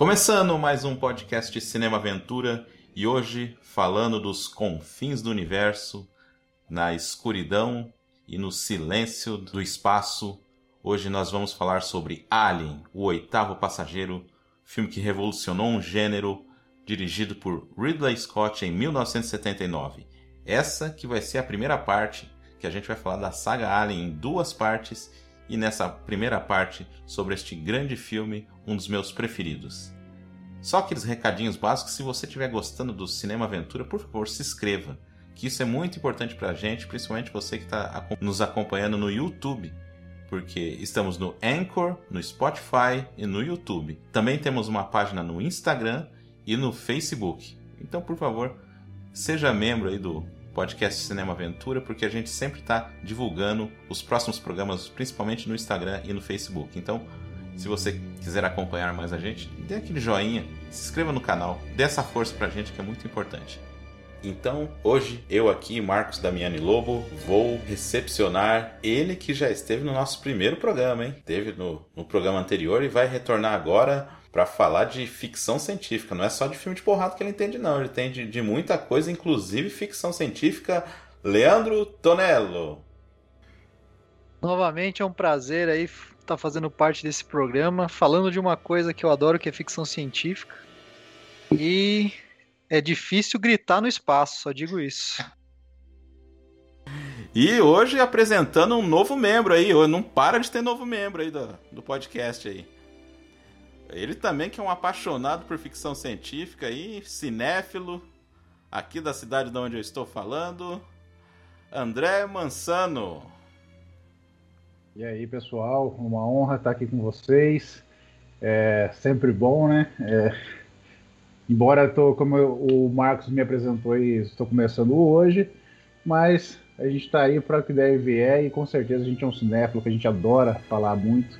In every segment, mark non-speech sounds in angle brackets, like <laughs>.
Começando mais um podcast Cinema Aventura e hoje falando dos confins do universo, na escuridão e no silêncio do espaço. Hoje nós vamos falar sobre Alien, o oitavo passageiro, filme que revolucionou um gênero, dirigido por Ridley Scott em 1979. Essa que vai ser a primeira parte, que a gente vai falar da saga Alien em duas partes e nessa primeira parte sobre este grande filme, um dos meus preferidos. Só aqueles recadinhos básicos, se você estiver gostando do Cinema Aventura, por favor, se inscreva, que isso é muito importante para a gente, principalmente você que está nos acompanhando no YouTube, porque estamos no Anchor, no Spotify e no YouTube. Também temos uma página no Instagram e no Facebook. Então, por favor, seja membro aí do podcast Cinema Aventura, porque a gente sempre está divulgando os próximos programas, principalmente no Instagram e no Facebook. Então, se você quiser acompanhar mais a gente, dê aquele joinha, se inscreva no canal, dê essa força pra gente que é muito importante. Então, hoje, eu aqui, Marcos Damiani Lobo, vou recepcionar ele que já esteve no nosso primeiro programa, hein? Teve no, no programa anterior e vai retornar agora para falar de ficção científica. Não é só de filme de porrada que ele entende, não. Ele entende de muita coisa, inclusive ficção científica. Leandro Tonello. Novamente é um prazer aí estar tá fazendo parte desse programa, falando de uma coisa que eu adoro, que é ficção científica. E é difícil gritar no espaço, só digo isso. E hoje apresentando um novo membro aí, não para de ter novo membro aí do, do podcast aí. Ele também que é um apaixonado por ficção científica aí, cinéfilo, aqui da cidade de onde eu estou falando, André Mansano. E aí, pessoal, uma honra estar aqui com vocês. É sempre bom, né? É, embora tô, como o Marcos me apresentou e estou começando hoje, mas a gente está aí para o que deve vier e com certeza a gente é um cinéfilo que a gente adora falar muito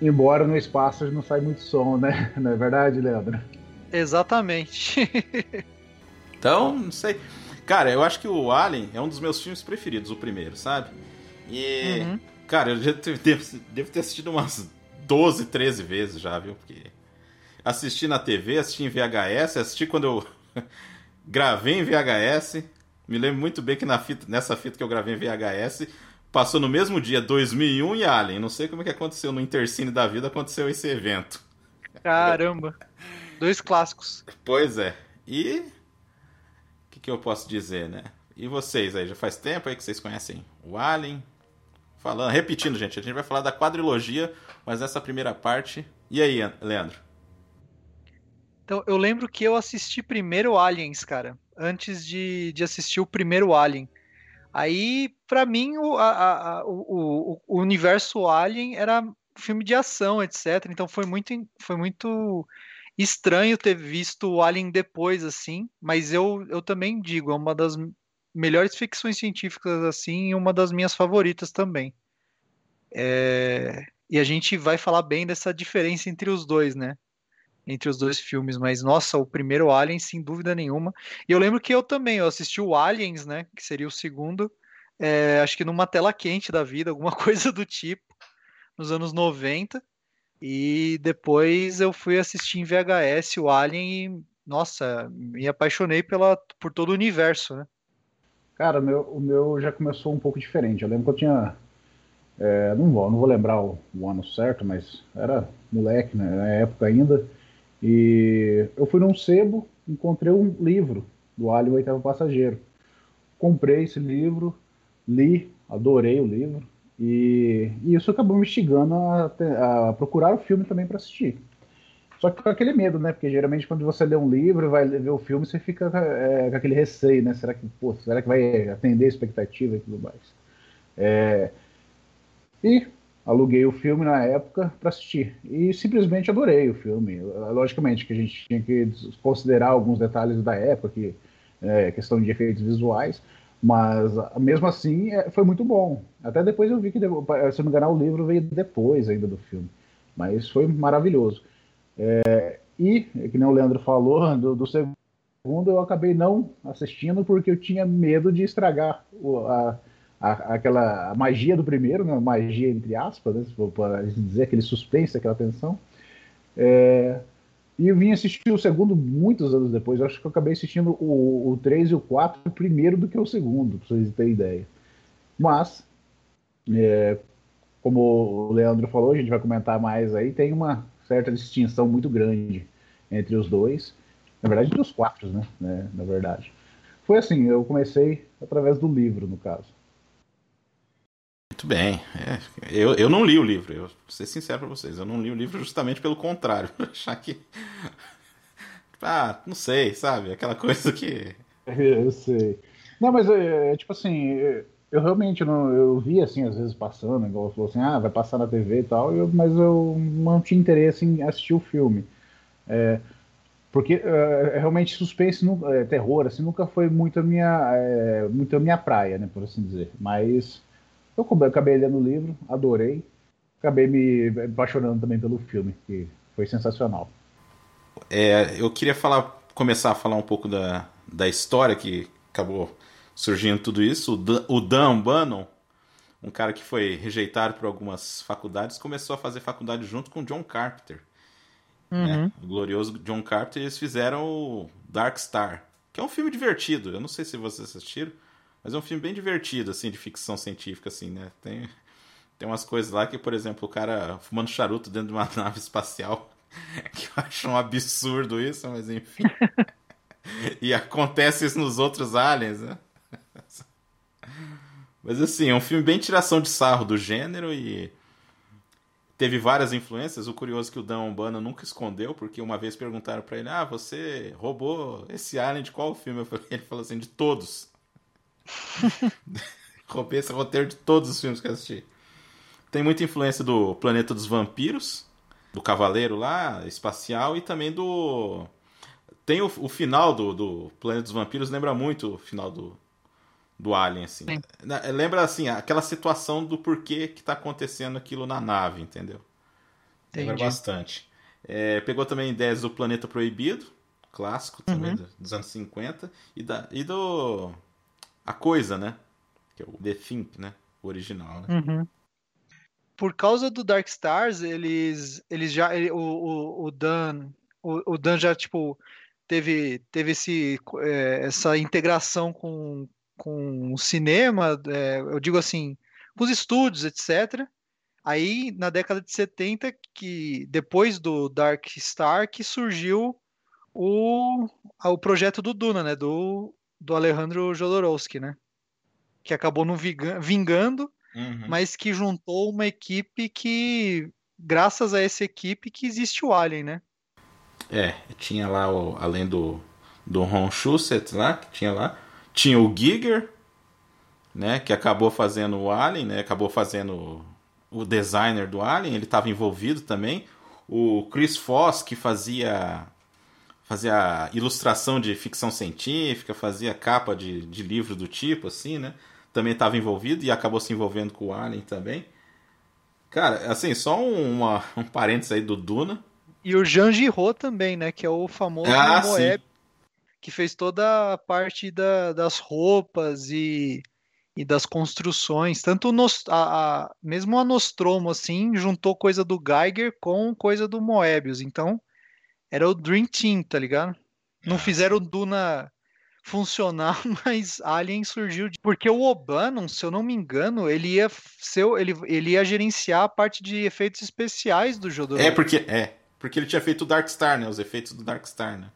Embora no espaço não sai muito som, né? <laughs> Não é verdade, Leandro? Exatamente. <laughs> então, não sei. Cara, eu acho que o Alien é um dos meus filmes preferidos, o primeiro, sabe? E, uhum. cara, eu já <laughs> devo, devo ter assistido umas 12, 13 vezes já, viu? Porque assisti na TV, assisti em VHS, assisti quando eu gravei em VHS. Me lembro muito bem que na fita, nessa fita que eu gravei em VHS, passou no mesmo dia 2001 e Alien. Não sei como é que aconteceu no Intercine da vida, aconteceu esse evento. Caramba! Dois clássicos. Pois é. E o que, que eu posso dizer, né? E vocês aí, já faz tempo aí que vocês conhecem o Alien? Falando, repetindo, gente, a gente vai falar da quadrilogia, mas nessa primeira parte. E aí, Leandro? Então, eu lembro que eu assisti primeiro Aliens, cara, antes de, de assistir o primeiro Alien. Aí, para mim, o, a, a, o, o, universo Alien era filme de ação, etc. Então foi muito, foi muito estranho ter visto o Alien depois, assim. Mas eu, eu também digo, é uma das melhores ficções científicas, assim, e uma das minhas favoritas também. É... E a gente vai falar bem dessa diferença entre os dois, né? Entre os dois filmes, mas nossa, o primeiro Alien, sem dúvida nenhuma. E eu lembro que eu também, eu assisti o Aliens, né, que seria o segundo, é, acho que numa tela quente da vida, <laughs> alguma coisa do tipo, nos anos 90. E depois eu fui assistir em VHS o Alien e, nossa, me apaixonei pela, por todo o universo, né? Cara, meu, o meu já começou um pouco diferente. Eu lembro que eu tinha. É, não, vou, não vou lembrar o, o, ano certo, mas era moleque, né, na época ainda. E eu fui num sebo, encontrei um livro do Alien, o Oitavo Passageiro. Comprei esse livro, li, adorei o livro, e, e isso acabou me instigando a, a procurar o filme também para assistir. Só que com aquele medo, né? Porque geralmente quando você lê um livro vai ver o filme, você fica é, com aquele receio, né? Será que, pô, será que vai atender a expectativa e tudo mais? É, e aluguei o filme na época para assistir e simplesmente adorei o filme. Logicamente que a gente tinha que considerar alguns detalhes da época, que é questão de efeitos visuais, mas mesmo assim é, foi muito bom. Até depois eu vi que, se não me engano, o livro veio depois ainda do filme, mas foi maravilhoso. É, e, que nem o Leandro falou, <laughs> do, do segundo eu acabei não assistindo porque eu tinha medo de estragar o, a, aquela magia do primeiro, né? magia entre aspas, né? para dizer aquele suspense, aquela tensão. É, E eu vim assistir o segundo muitos anos depois. Eu acho que eu acabei assistindo o, o 3 e o 4 primeiro do que o segundo, pra vocês terem ideia. Mas, é, como o Leandro falou, a gente vai comentar mais aí, tem uma certa distinção muito grande entre os dois. Na verdade, entre os quatro, né? né na verdade. Foi assim, eu comecei através do livro, no caso. Muito bem. É, eu, eu não li o livro, eu vou ser sincero para vocês. Eu não li o livro justamente pelo contrário. <laughs> Achar que. Ah, não sei, sabe? Aquela coisa que. <laughs> Eu sei. Não, mas é, é tipo assim, eu realmente não. Eu vi assim, às vezes passando, igual falou assim, ah, vai passar na TV e tal, eu, mas eu não tinha interesse em assistir o filme. É, porque é, realmente suspense, é, terror, assim, nunca foi muito a minha, é, muito a minha praia, né, por assim dizer. Mas eu acabei lendo o livro, adorei. Acabei me apaixonando também pelo filme, que foi sensacional. É, eu queria falar, começar a falar um pouco da, da história que acabou surgindo tudo isso. O Dan Bannon, um cara que foi rejeitado por algumas faculdades, começou a fazer faculdade junto com John Carpenter. Uhum. Né? O glorioso John Carpenter, eles fizeram o Dark Star, que é um filme divertido. Eu não sei se vocês assistiram, mas é um filme bem divertido, assim, de ficção científica, assim, né? Tem, tem umas coisas lá que, por exemplo, o cara fumando charuto dentro de uma <laughs> nave espacial, <laughs> que eu acho um absurdo isso, mas enfim. <laughs> e acontece isso nos outros aliens, né? Mas assim, é um filme bem tiração de sarro do gênero e teve várias influências. O curioso é que o Dan Urbana nunca escondeu, porque uma vez perguntaram para ele: "Ah, você roubou esse alien de qual filme?" Ele falou assim: "De todos". <laughs> Roubei esse roteiro de todos os filmes que eu assisti. Tem muita influência do Planeta dos Vampiros, do Cavaleiro lá, espacial, e também do. Tem o, o final do, do Planeta dos Vampiros, lembra muito o final do, do Alien, assim. Sim. Lembra, assim, aquela situação do porquê que tá acontecendo aquilo na nave, entendeu? Entendi. Lembra bastante. É, pegou também ideias do Planeta Proibido, clássico também, uhum. dos anos 50, e, da, e do a coisa, né? Que é o The Think, né? O original, né? Uhum. Por causa do Dark Stars, eles, eles já. Ele, o, o, o, Dan. O, o, Dan já, tipo, teve, teve esse, é, essa integração com, com o cinema, é, eu digo assim, com os estúdios, etc. Aí, na década de 70, que depois do Dark Star, que surgiu o, o projeto do Duna, né? Do do Alejandro Jodorowsky, né? Que acabou não vingando, uhum. mas que juntou uma equipe que, graças a essa equipe, que existe o Alien, né? É, tinha lá, o, além do, do Ron Shusett lá, que tinha lá, tinha o Giger, né, que acabou fazendo o Alien, né, acabou fazendo o designer do Alien, ele estava envolvido também. O Chris Foss, que fazia fazia ilustração de ficção científica, fazia capa de, de livro do tipo, assim, né? Também estava envolvido e acabou se envolvendo com o Alien também. Cara, assim, só um, uma, um parênteses aí do Duna. E o Jean Giraud também, né? Que é o famoso ah, Moeb, que fez toda a parte da, das roupas e, e das construções. Tanto nos, a, a, mesmo a Nostromo, assim, juntou coisa do Geiger com coisa do Moebius. Então, era o Dream Team, tá ligado? Não fizeram o Duna funcionar, <laughs> mas Alien surgiu de... porque o O'Bannon, se eu não me engano, ele ia ser, ele, ele ia gerenciar a parte de efeitos especiais do Jodorowsky. É porque é, porque ele tinha feito o Dark Star, né, os efeitos do Dark Star, né?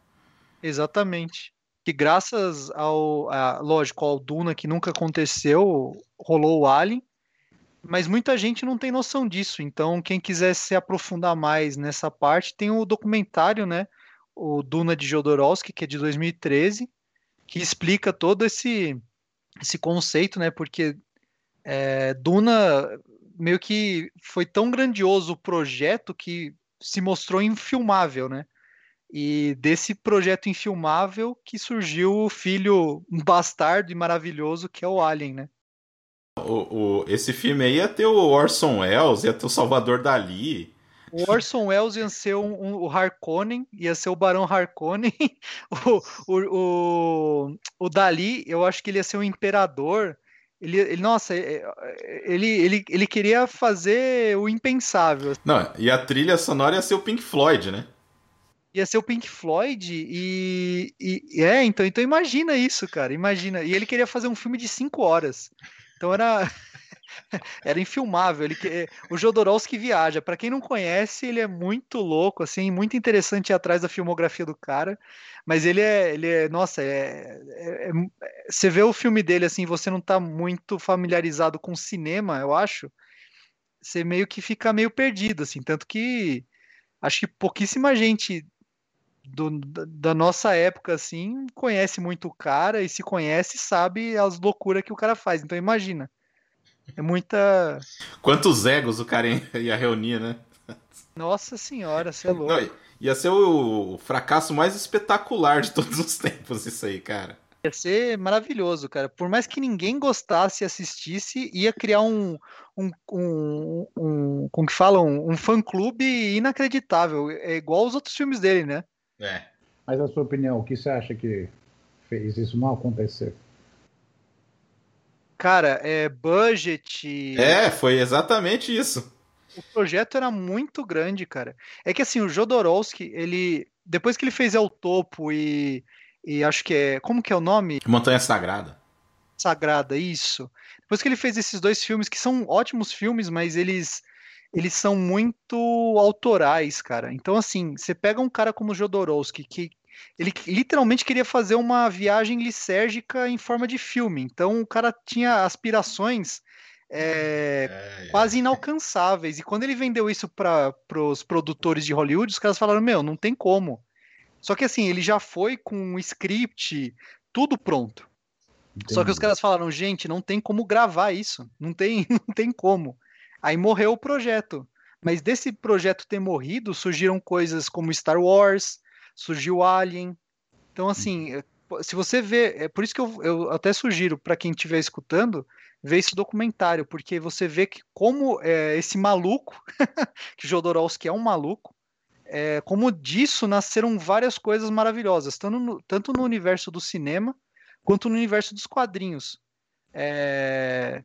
Exatamente. Que graças ao, a, lógico, ao Duna que nunca aconteceu, rolou o Alien, mas muita gente não tem noção disso. Então, quem quiser se aprofundar mais nessa parte, tem o documentário, né? O Duna de Jodorowsky, que é de 2013, que explica todo esse, esse conceito, né? Porque é, Duna meio que foi tão grandioso o projeto que se mostrou infilmável, né? E desse projeto infilmável que surgiu o filho bastardo e maravilhoso que é o Alien, né? O, o, esse filme aí ia ter o Orson Welles, ia ter o Salvador Dali. O Orson Welles ia ser um, um, o Harkonnen, ia ser o Barão Harkonnen. <laughs> O, o, o, o Dali, eu acho que ele ia ser o Imperador. Ele, ele, nossa, é, é, ele, ele, ele queria fazer o impensável. Não, e a trilha sonora ia ser o Pink Floyd, né? Ia ser o Pink Floyd e, e, é, então, então imagina isso, cara, imagina. E ele queria fazer um filme de cinco horas. Então era <laughs> era infilmável. Ele, o Jodorowsky viaja. Para quem não conhece, ele é muito louco, assim, muito interessante ir atrás da filmografia do cara. Mas ele é, ele é, nossa, é, é, é, você vê o filme dele assim, você não tá muito familiarizado com cinema, eu acho. Você meio que fica meio perdido, assim, tanto que acho que pouquíssima gente do, da nossa época, assim, conhece muito o cara e se conhece sabe as loucuras que o cara faz. Então imagina. É muita. Quantos egos o cara ia reunir, né? Nossa senhora, você é louco. Não, ia ser o fracasso mais espetacular de todos os <laughs> tempos, isso aí, cara. Ia ser maravilhoso, cara. Por mais que ninguém gostasse e assistisse, ia criar um. um, um, um como que falam? Um, um fã-clube inacreditável. É igual os outros filmes dele, né? É. Mas a sua opinião, o que você acha que fez isso não acontecer? Cara, é budget. É, foi exatamente isso. O projeto era muito grande, cara. É que assim, o Jodorowsky, ele. Depois que ele fez El Topo e. E acho que é. Como que é o nome? Montanha Sagrada. Sagrada, isso. Depois que ele fez esses dois filmes, que são ótimos filmes, mas eles. Eles são muito autorais, cara. Então, assim, você pega um cara como o Jodorowsky, que ele literalmente queria fazer uma viagem lisérgica em forma de filme. Então o cara tinha aspirações é, é, quase inalcançáveis. E quando ele vendeu isso para os produtores de Hollywood, os caras falaram: Meu, não tem como. Só que assim, ele já foi com um script, tudo pronto. Entendi. Só que os caras falaram: Gente, não tem como gravar isso. Não tem, <laughs> não tem como. Aí morreu o projeto. Mas desse projeto ter morrido, surgiram coisas como Star Wars, surgiu Alien. Então, assim, uhum. se você vê, é por isso que eu, eu até sugiro para quem estiver escutando, ver esse documentário, porque você vê que como é, esse maluco, <laughs> que Jodorowsky é um maluco, é, como disso nasceram várias coisas maravilhosas, tanto no, tanto no universo do cinema quanto no universo dos quadrinhos. É,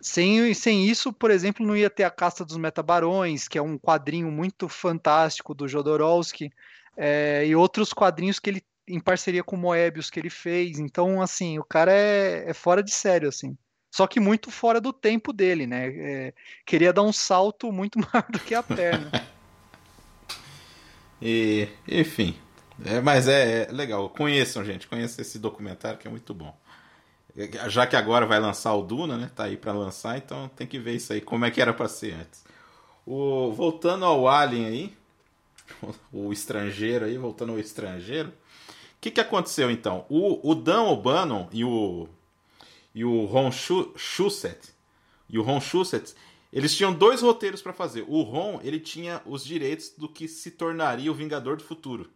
sem, sem isso, por exemplo, não ia ter a Casta dos Metabarões, que é um quadrinho muito fantástico do Jodorowsky é, e outros quadrinhos que ele em parceria com Moebius que ele fez. Então, assim, o cara é, é fora de sério, assim. Só que muito fora do tempo dele, né? É, queria dar um salto muito <laughs> maior do que a perna. <laughs> e, enfim. É, mas é, é, legal. Conheçam, gente. Conheçam esse documentário que é muito bom. Já que agora vai lançar o Duna, né? Tá aí para lançar, então tem que ver isso aí, como é que era para ser antes. O, voltando ao Alien aí, <laughs> o estrangeiro aí, voltando ao estrangeiro. O que, que aconteceu então? O, o Dan O'Bannon e o, e o Ron Shusett, e o Ron Shusett, eles tinham dois roteiros para fazer. O Ron, ele tinha os direitos do que se tornaria o Vingador do Futuro.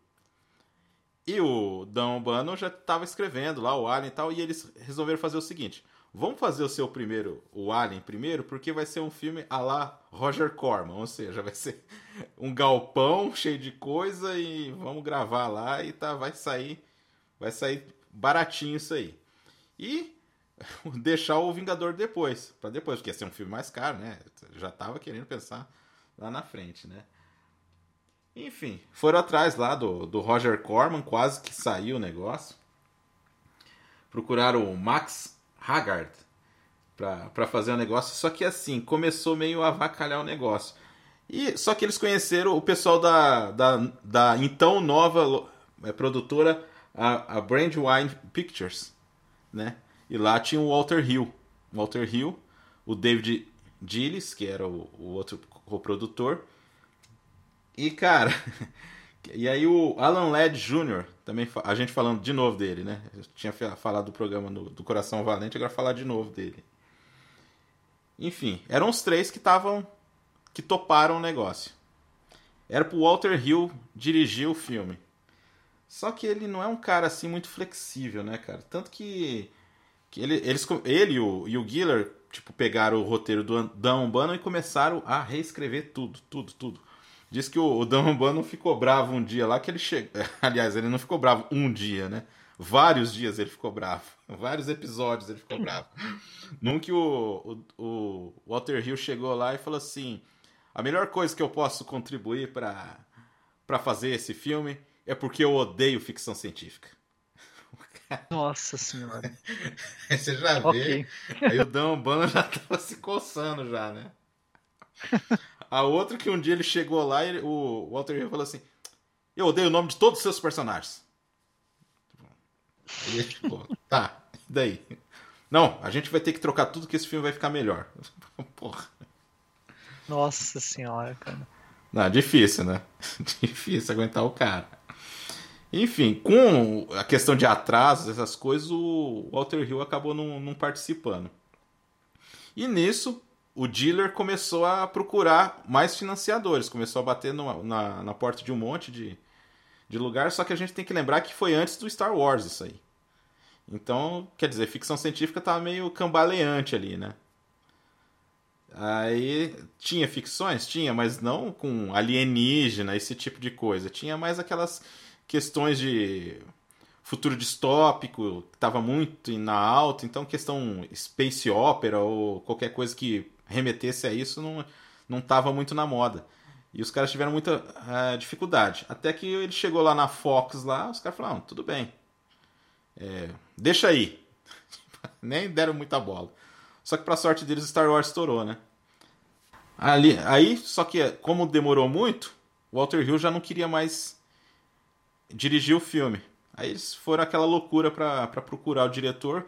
E o Dan O'Bannon já estava escrevendo lá o Alien e tal, e eles resolveram fazer o seguinte: Vamos fazer o seu primeiro, o Alien primeiro, porque vai ser um filme a lá Roger Corman, ou seja, vai ser <laughs> um galpão cheio de coisa e vamos gravar lá e tá, vai sair, vai sair baratinho isso aí. E <laughs> deixar o Vingador depois, para depois, porque ia ser um filme mais caro, né? Já tava querendo pensar lá na frente, né? Enfim, foram atrás lá do, do Roger Corman, quase que saiu o negócio. Procuraram o Max Haggard para fazer o negócio. Só que assim, começou meio a avacalhar o negócio. E Só que eles conheceram o pessoal da, da, da então nova é, produtora, a, a Brandywine Pictures. Né? E lá tinha o Walter Hill. Walter Hill, o David Gillis, que era o, o outro co-produtor. E cara, <laughs> E aí o Alan Ladd Jr., também a gente falando de novo dele, né? Eu tinha falado do programa do Coração Valente, agora falar de novo dele. Enfim, eram os três que estavam que toparam o negócio. Era pro Walter Hill dirigir o filme. Só que ele não é um cara assim muito flexível, né, cara? Tanto que, que ele, eles, ele e o, e o Giller, tipo, pegaram o roteiro do Dan Bannon e começaram a reescrever tudo, tudo, tudo. Diz que o, o Dan não ficou bravo um dia lá que ele chegou. <laughs> Aliás, ele não ficou bravo um dia, né? Vários dias ele ficou bravo. <laughs> Vários episódios ele ficou bravo. Num que o, o, o Walter Hill chegou lá e falou assim: a melhor coisa que eu posso contribuir para fazer esse filme é porque eu odeio ficção científica. <laughs> Nossa senhora. Você já vê. Okay. Aí o Dan O'Bannon já tava se coçando já, né? <laughs> A outra que um dia ele chegou lá e o Walter Hill falou assim: Eu odeio o nome de todos os seus personagens. Ele, tipo, tá, daí? Não, a gente vai ter que trocar tudo que esse filme vai ficar melhor. <laughs> Porra. Nossa senhora, cara. Não, difícil, né? <laughs> Difícil aguentar o cara. Enfim, com a questão de atrasos, essas coisas, o Walter Hill acabou não, não participando. E nisso, o dealer começou a procurar mais financiadores, começou a bater no, na, na porta de um monte de, de lugar, só que a gente tem que lembrar que foi antes do Star Wars isso aí. Então, quer dizer, ficção científica tava meio cambaleante ali, né? Aí tinha ficções? Tinha, mas não com alienígena, esse tipo de coisa. Tinha mais aquelas questões de futuro distópico, que estava muito na alta, então questão space opera ou qualquer coisa que remetesse a isso não não estava muito na moda. E os caras tiveram muita uh, dificuldade. Até que ele chegou lá na Fox, lá, os caras falaram, tudo bem, é, deixa aí. <laughs> Nem deram muita bola. Só que pra sorte deles, Star Wars estourou, né? Ali, aí, só que como demorou muito, Walter Hill já não queria mais dirigir o filme. Aí eles foram aquela loucura para procurar o diretor,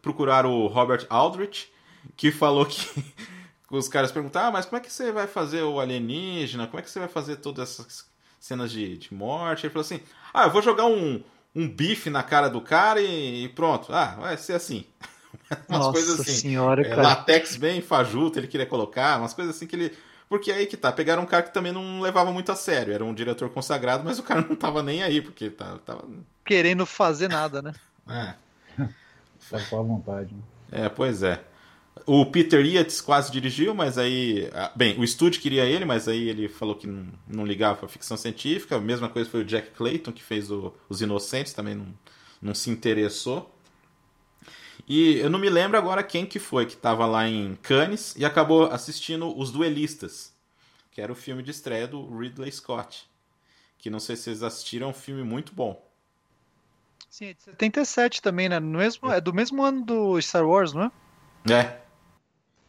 procurar o Robert Aldrich, que falou que <laughs> os caras perguntaram, ah, mas como é que você vai fazer o alienígena? Como é que você vai fazer todas essas cenas de, de morte? Ele falou assim, ah, eu vou jogar um, um bife na cara do cara e, e pronto. Ah, vai ser assim. <laughs> umas Nossa coisas assim. Senhora, é, latex bem fajuto, ele queria colocar, umas coisas assim que ele porque aí que tá, pegaram um cara que também não levava muito a sério, era um diretor consagrado, mas o cara não tava nem aí, porque tá, tava. Querendo fazer nada, né? É. Só com a vontade. Né? É, pois é. O Peter Yates quase dirigiu, mas aí. Bem, o estúdio queria ele, mas aí ele falou que não, não ligava pra ficção científica. A mesma coisa foi o Jack Clayton, que fez o, Os Inocentes, também não, não se interessou. E eu não me lembro agora quem que foi que estava lá em Cannes e acabou assistindo Os Duelistas, que era o filme de estreia do Ridley Scott. Que não sei se vocês assistiram, é um filme muito bom. Sim, é de 77 também, né? No mesmo, é do mesmo ano do Star Wars, não é? É.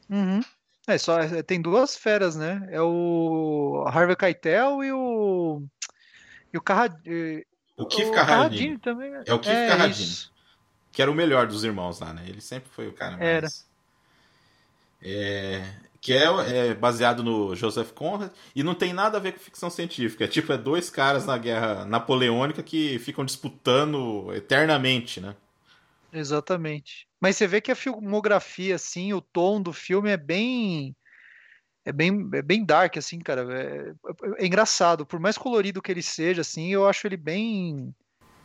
Uhum. É, só, é, tem duas feras, né? É o Harvey Keitel e o. E o Carradine. O Keith Carradine. também. É o Keith é, Carradine. Isso que era o melhor dos irmãos lá, né? Ele sempre foi o cara mais. Era. É, que é, é, baseado no Joseph Conrad e não tem nada a ver com ficção científica. É tipo, é dois caras na guerra napoleônica que ficam disputando eternamente, né? Exatamente. Mas você vê que a filmografia, assim, o tom do filme é bem. É bem, é bem dark, assim, cara. É, é, é engraçado. Por mais colorido que ele seja, assim, eu acho ele bem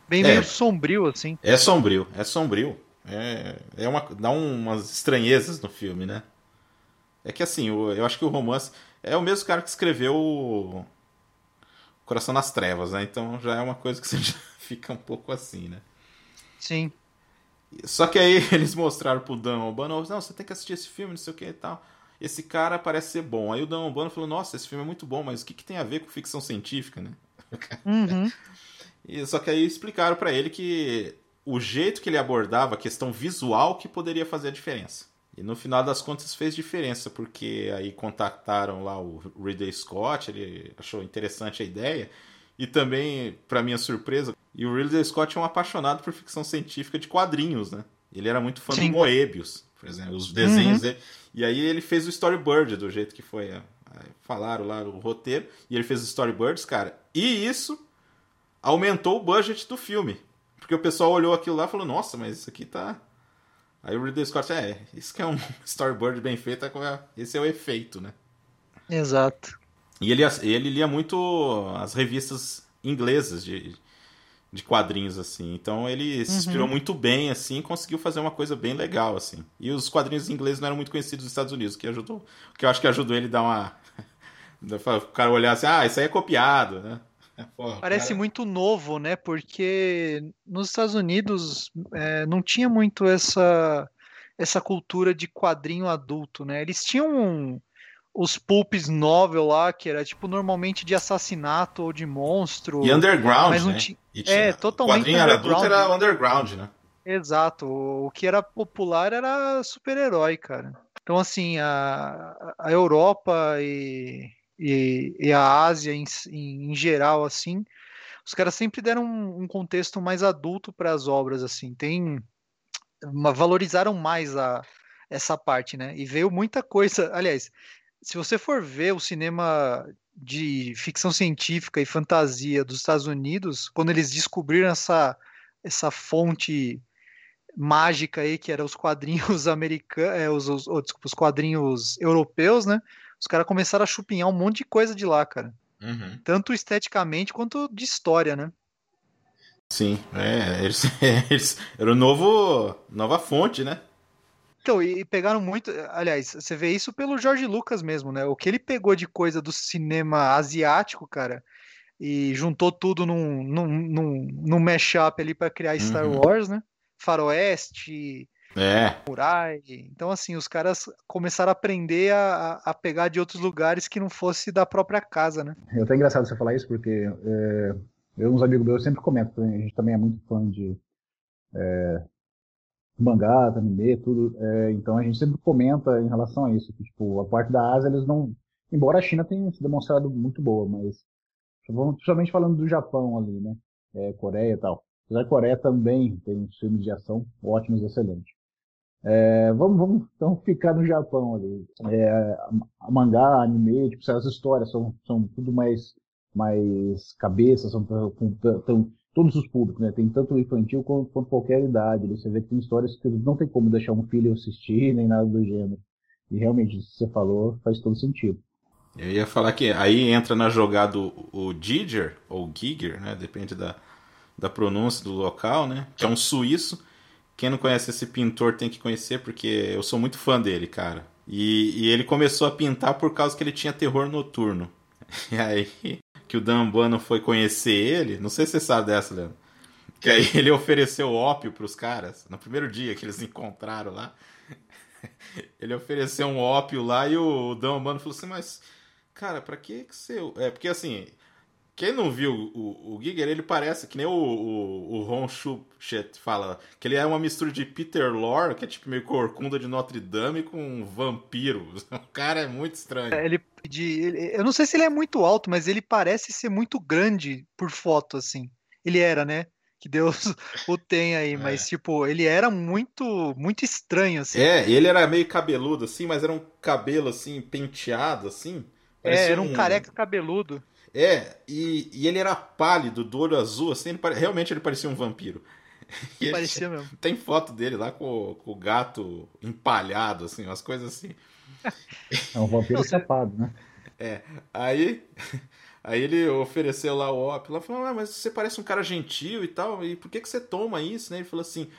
Bem é, meio sombrio, assim. É sombrio, é sombrio. É, é uma, dá umas estranhezas no filme, né? É que assim, eu, eu acho que o romance é o mesmo cara que escreveu o Coração nas Trevas, né? Então já é uma coisa que <laughs> você já fica um pouco assim, né? Sim. Só que aí <laughs> eles mostraram pro Dan O'Bannon, não, você tem que assistir esse filme, não sei o que e tal. Esse cara parece ser bom. Aí o Dan O'Bannon falou, nossa, esse filme é muito bom, mas o que, que tem a ver com ficção científica, né? <laughs> Uhum. E, só que aí explicaram para ele que o jeito que ele abordava a questão visual que poderia fazer a diferença. E no final das contas fez diferença, porque aí contactaram lá o Ridley Scott, ele achou interessante a ideia. E também, para minha surpresa, e o Ridley Scott é um apaixonado por ficção científica de quadrinhos, né? Ele era muito fã Sim. do Moebius, por exemplo, os desenhos uhum. dele. E aí ele fez o storyboard do jeito que foi. Falaram lá o roteiro, e ele fez os storyboards, cara. E isso aumentou o budget do filme. Porque o pessoal olhou aquilo lá e falou, nossa, mas isso aqui tá. Aí o Ridley Scott, é, isso que é um <laughs> storyboard bem feito, é esse é o efeito, né? Exato. E ele, ele lia muito as revistas inglesas de, de quadrinhos, assim. Então ele se inspirou uhum. muito bem, assim, e conseguiu fazer uma coisa bem legal, assim. E os quadrinhos ingleses não eram muito conhecidos nos Estados Unidos, que ajudou. que eu acho que ajudou ele a dar uma. <laughs> o cara olhar assim, ah, isso aí é copiado, né? Porra, Parece cara... muito novo, né? Porque nos Estados Unidos é, não tinha muito essa essa cultura de quadrinho adulto, né? Eles tinham um, os pulps novel lá, que era tipo normalmente de assassinato ou de monstro. E underground, mas não né? Tinha... É, totalmente. O quadrinho era adulto era underground, né? Exato. O que era popular era super-herói, cara. Então, assim, a, a Europa e, e, e a Ásia em, em, geral, assim, os caras sempre deram um, um contexto mais adulto para as obras, assim. Tem. Uma, valorizaram mais a, essa parte, né? E veio muita coisa. Aliás, se você for ver o cinema de ficção científica e fantasia dos Estados Unidos, quando eles descobriram essa, essa fonte mágica aí, que era os quadrinhos <laughs> americanos, é, os, os, desculpa, os quadrinhos europeus, né? Os caras começaram a chupinhar um monte de coisa de lá, cara. Uhum. Tanto esteticamente quanto de história, né? Sim, é, eles, <laughs> eles era o novo, nova fonte, né? Então, e pegaram muito. Aliás, você vê isso pelo George Lucas mesmo, né? O que ele pegou de coisa do cinema asiático, cara, e juntou tudo num, num, num, num mashup ali para criar Star uhum. Wars, né? Faroeste, é. Murai. Então, assim, os caras começaram a aprender a, a pegar de outros lugares que não fosse da própria casa, né? É até engraçado você falar isso, porque é, eu e uns amigos meus sempre comentam, a gente também é muito fã de é, mangás, anime, tudo. É, então a gente sempre comenta em relação a isso, que tipo, a parte da Ásia eles não. Embora a China tenha se demonstrado muito boa, mas principalmente falando do Japão ali, né? É, Coreia e tal. Apesar a Coreia também tem filmes de ação ótimos, excelentes. É, vamos, vamos então ficar no Japão ali. É, mangá, anime, tipo, as histórias são, são tudo mais, mais cabeça, são, tão, todos os públicos, né? Tem tanto infantil quanto, quanto qualquer idade. Você vê que tem histórias que não tem como deixar um filho assistir, nem nada do gênero. E realmente, isso que você falou faz todo sentido. Eu ia falar que aí entra na jogada o, o Giger, ou Giger, né? Depende da, da pronúncia do local, né? Que é um suíço. Quem não conhece esse pintor tem que conhecer, porque eu sou muito fã dele, cara. E, e ele começou a pintar por causa que ele tinha terror noturno. <laughs> E aí que o Dan Bueno foi conhecer ele, não sei se você sabe dessa, Leandro. Que aí ele ofereceu ópio pros caras, no primeiro dia que eles <laughs> encontraram lá. Ele ofereceu um ópio lá e o Dan Bueno falou assim, mas, cara, pra que que você... É, porque assim, quem não viu o, o Giger, ele parece que nem o, o, o Ron Schuchet fala, que ele é uma mistura de Peter Lorre, que é tipo meio corcunda de Notre Dame, com um vampiro. <laughs> O cara é muito estranho. Ele, de, eu não sei se ele é muito alto, mas ele parece ser muito grande por foto, assim. Ele era, né? Que Deus <laughs> o tenha aí, é. mas tipo, ele era muito, muito estranho, assim. É, ele era meio cabeludo, assim, mas era um cabelo, assim, penteado, assim. É, era um, um careca cabeludo. É, e, e ele era pálido, do olho azul, assim, ele pare... realmente ele parecia um vampiro. <laughs> Parecia mesmo. Tem foto dele lá com, com, o gato empalhado, assim, umas coisas assim. É um vampiro escapado, né? É, aí, <laughs> aí ele ofereceu lá o ópio, lá falou, ah, mas você parece um cara gentil e tal, e por que, que você toma isso, né? Ele falou assim,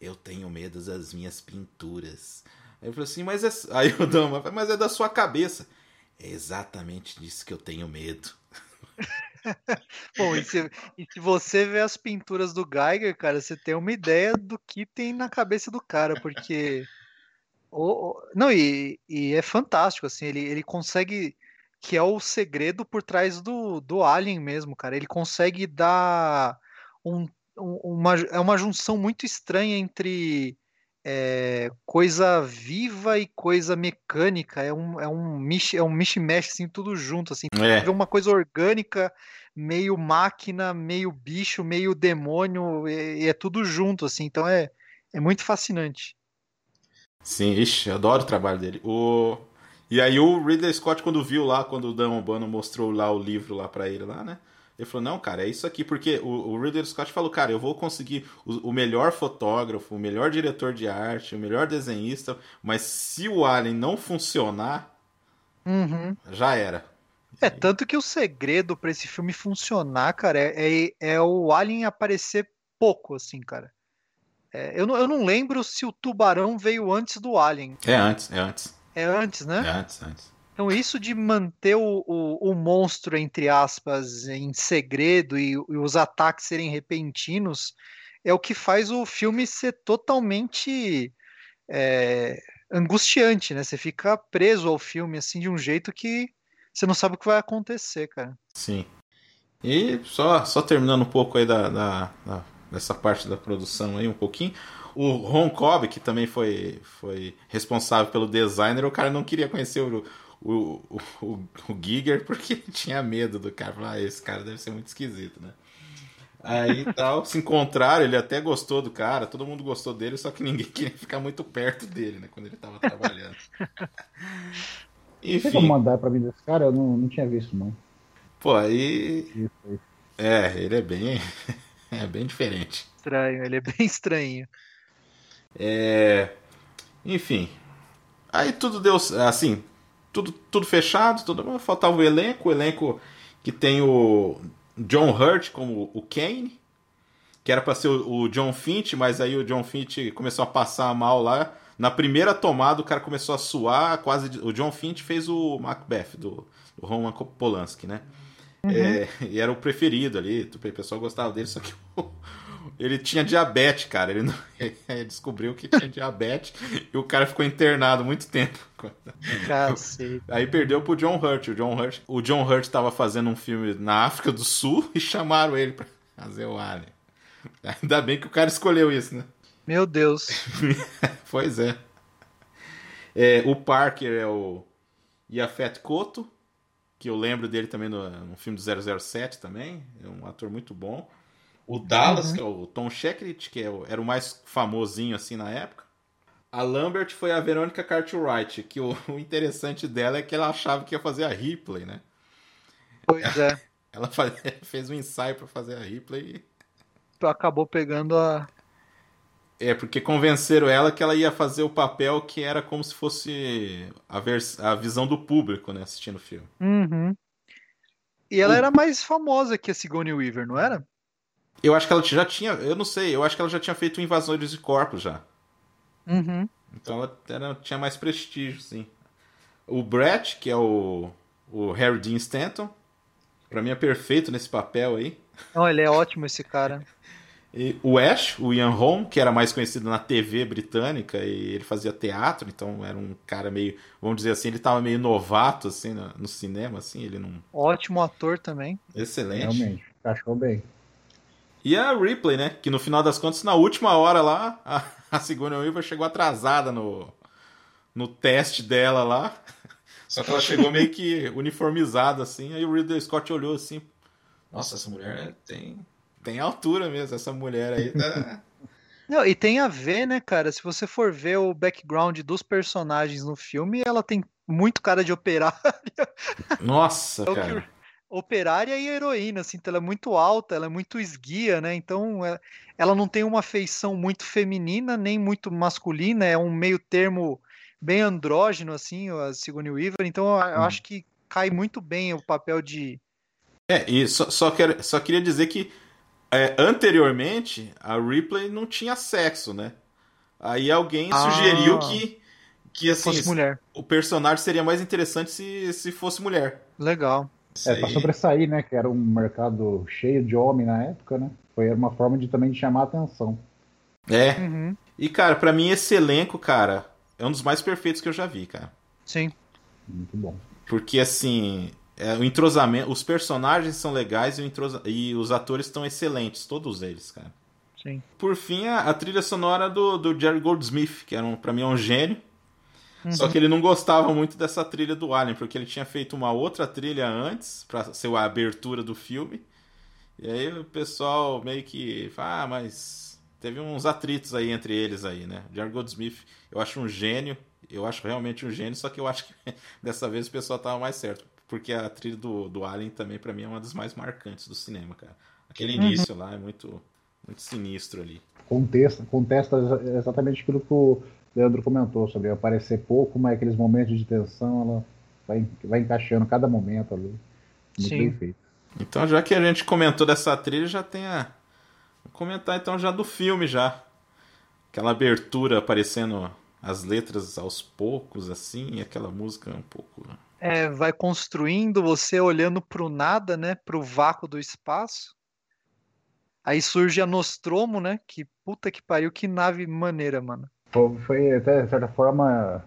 eu tenho medo das minhas pinturas. Aí eu falei assim, mas é... <laughs> Aí o Dama, mas é da sua cabeça. É exatamente disso que eu tenho medo. <laughs> Bom, e se, e se, você vê as pinturas do Geiger, cara, você tem uma ideia do que tem na cabeça do cara, porque. O, o, não, e, e, é fantástico, assim, ele, ele consegue. Que é o segredo por trás do, do Alien mesmo, cara. Ele consegue dar um, uma, é uma junção muito estranha entre é, coisa viva e coisa mecânica. É um, é um, mish, é um assim, tudo junto. Assim. É. uma coisa orgânica, meio máquina, meio bicho, meio demônio, e, e, é tudo junto, assim. Então é, é muito fascinante. Sim, ixi, adoro o trabalho dele. O... E aí o Ridley Scott, quando viu lá, quando o Dan Urbano mostrou lá o livro lá para ele lá, né? Ele falou, não, cara, é isso aqui, porque o, o Ridley Scott falou, cara, eu vou conseguir o, o, melhor fotógrafo, o melhor diretor de arte, o melhor desenhista, mas se o Alien não funcionar, uhum. já era. É, tanto que o segredo para esse filme funcionar, cara, é, é, é, o Alien aparecer pouco, assim, cara. É, eu, não, eu não lembro se o tubarão veio antes do Alien. É antes, é antes. É antes, né? É antes, antes. Então, isso de manter o, o, o monstro, entre aspas, em segredo e, e, os ataques serem repentinos é o que faz o filme ser totalmente é, angustiante, né? Você fica preso ao filme assim de um jeito que você não sabe o que vai acontecer, cara. Sim. E só, só terminando um pouco aí da, da, da dessa parte da produção aí um pouquinho. O Ron Cobb, que também foi, foi responsável pelo designer, o cara não queria conhecer o, o, o, o Giger porque <laughs> tinha medo do cara. Falar, ah, esse cara deve ser muito esquisito, né? Aí tal, se encontraram, ele até gostou do cara, todo mundo gostou dele, só que ninguém <laughs> queria ficar muito perto dele, né? Quando ele tava trabalhando. <laughs> Enfim. Como mandar pra mim desse cara? Eu não, não tinha visto, não. Pô, aí. É, ele é bem. <laughs> É bem diferente. Estranho, ele é bem <laughs> estranho. É. Enfim. Aí tudo deu. Assim, tudo, tudo fechado, tudo. Faltava o elenco, o elenco que tem o John Hurt como o Kane, que era para ser o, John Finch, mas aí o John Finch começou a passar mal lá. Na primeira tomada o cara começou a suar, quase. O John Finch fez o Macbeth do, do Roman Polanski, né? Uhum. É, e era o preferido ali, o pessoal gostava dele, só que ele tinha diabetes, cara. Ele, não, <laughs> ele descobriu que tinha diabetes e o cara ficou internado muito tempo. Cacete. Aí perdeu pro John Hurt. O John Hurt, o John Hurt tava fazendo um filme na África do Sul <laughs> e chamaram ele pra fazer o Alien. Ainda bem que o cara escolheu isso, né? Meu Deus. <laughs> pois é. é. O Parker é o Yafet Koto que eu lembro dele também no, no filme do 007 também, é um ator muito bom. O Dallas, uhum. que é o Tom Shekrit, que é o, era o mais famosinho assim na época. A Lambert foi a Veronica Cartwright, que o, <laughs> o, interessante dela é que ela achava que ia fazer a Ripley, né? Pois é. <laughs> Ela faz, <laughs> fez um ensaio para fazer a Ripley e... Acabou pegando a, é, porque convenceram ela que ela ia fazer o papel que era como se fosse a, vers a visão do público, né, assistindo o filme. Uhum. E ela o... era mais famosa que a Sigourney Weaver, não era? Eu acho que ela já tinha, eu não sei, eu acho que ela já tinha feito Invasores de Corpos já. Uhum. Então ela era, tinha mais prestígio, sim. O Brett, que é o, o Harry Dean Stanton, pra mim é perfeito nesse papel aí. Não, ele é ótimo esse cara. <laughs> E o Ash, o Ian Holm, que era mais conhecido na TV britânica e ele fazia teatro, então era um cara meio, vamos dizer assim, ele estava meio novato assim no, no, cinema, assim, ele não. Ótimo ator também. Excelente. Realmente, achou bem. E a Ripley, né? Que no final das contas, na última hora lá, a, a Sigourney Weaver chegou atrasada no, no teste dela lá. Só que ela chegou meio que uniformizada assim. Aí o Ridley Scott olhou assim: Nossa, essa mulher tem tem altura mesmo, essa mulher aí tá. <laughs> Não, e tem a ver, né, cara? Se você for ver o background dos personagens no filme, ela tem muito cara de operária. <laughs> Nossa, é cara. Operária e heroína, assim, então ela é muito alta, ela é muito esguia, né? Então é, ela não tem uma feição muito feminina, nem muito masculina, é um meio termo bem andrógeno, assim, a Sigourney Weaver. Então eu hum. acho que cai muito bem o papel de. É, e só, só, quero, só queria dizer que é, anteriormente, a Ripley não tinha sexo, né? Aí alguém ah, sugeriu que, que assim, o personagem seria mais interessante se, se fosse mulher. Legal. É, pra sobressair, né? Que era um mercado cheio de homem na época, né? Foi uma forma de também de chamar a atenção. É. Uhum. E, cara, para mim esse elenco, cara, é um dos mais perfeitos que eu já vi, cara. Sim. Muito bom. Porque, assim, é, o entrosamento, os personagens são legais e, e os atores estão excelentes, todos eles, cara. Sim. Por fim, a, a trilha sonora do, do Jerry Goldsmith, que era um, pra mim é um gênio. Uhum. Só que ele não gostava muito dessa trilha do Alien, porque ele tinha feito uma outra trilha antes, para ser a abertura do filme. E aí o pessoal meio que fala, ah, mas teve uns atritos aí entre eles aí, né? Jerry Goldsmith, eu acho um gênio, eu acho realmente um gênio, só que eu acho que <laughs> dessa vez o pessoal tava mais certo porque a trilha do, do Alien também, para mim, é uma das mais marcantes do cinema, cara. Aquele uhum. início lá é muito, muito sinistro ali. Contesta, contesta exatamente aquilo que o Leandro comentou, sobre aparecer pouco, mas aqueles momentos de tensão, ela vai, vai encaixando cada momento ali. Muito Sim. bem feito. Então, já que a gente comentou dessa trilha, já tem a. Vou comentar então já do filme já. Aquela abertura aparecendo as letras aos poucos, assim, e aquela música um pouco é, vai construindo você olhando para o nada, né, para o vácuo do espaço. Aí surge a Nostromo, né? Que puta que pariu, que nave maneira, mano. Foi, até, de certa forma.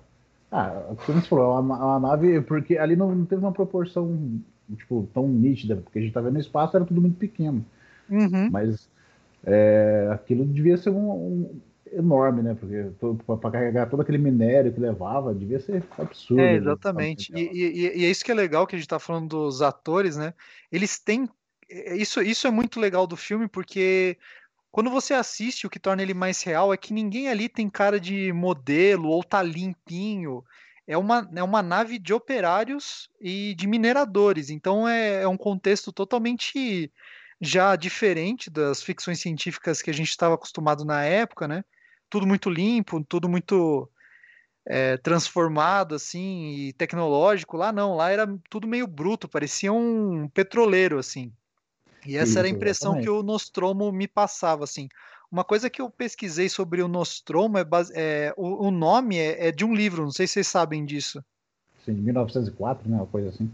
Ah, como você falou, uma, uma nave. Porque ali não, não, teve uma proporção tipo, tão nítida, porque a gente estava no espaço, era tudo muito pequeno. Uhum. Mas é, aquilo devia ser um, um enorme, né? Porque para carregar todo aquele minério que levava, devia ser absurdo. É, né? exatamente. E, e, e, é isso que é legal que a gente está falando dos atores, né? Eles têm. É, isso, isso é muito legal do filme, porque quando você assiste, o que torna ele mais real é que ninguém ali tem cara de modelo ou tá limpinho. É uma, é uma nave de operários e de mineradores. Então é, é um contexto totalmente já diferente das ficções científicas que a gente estava acostumado na época, né? Tudo muito limpo, tudo muito é, transformado assim e tecnológico. Lá não, lá era tudo meio bruto, parecia um petroleiro assim. E essa Isso, era a impressão exatamente. que o Nostromo me passava, assim. Uma coisa que eu pesquisei sobre o Nostromo é, base... é o, o, nome é, é, de um livro, não sei se vocês sabem disso. Sim, de 1904, né? Uma coisa assim.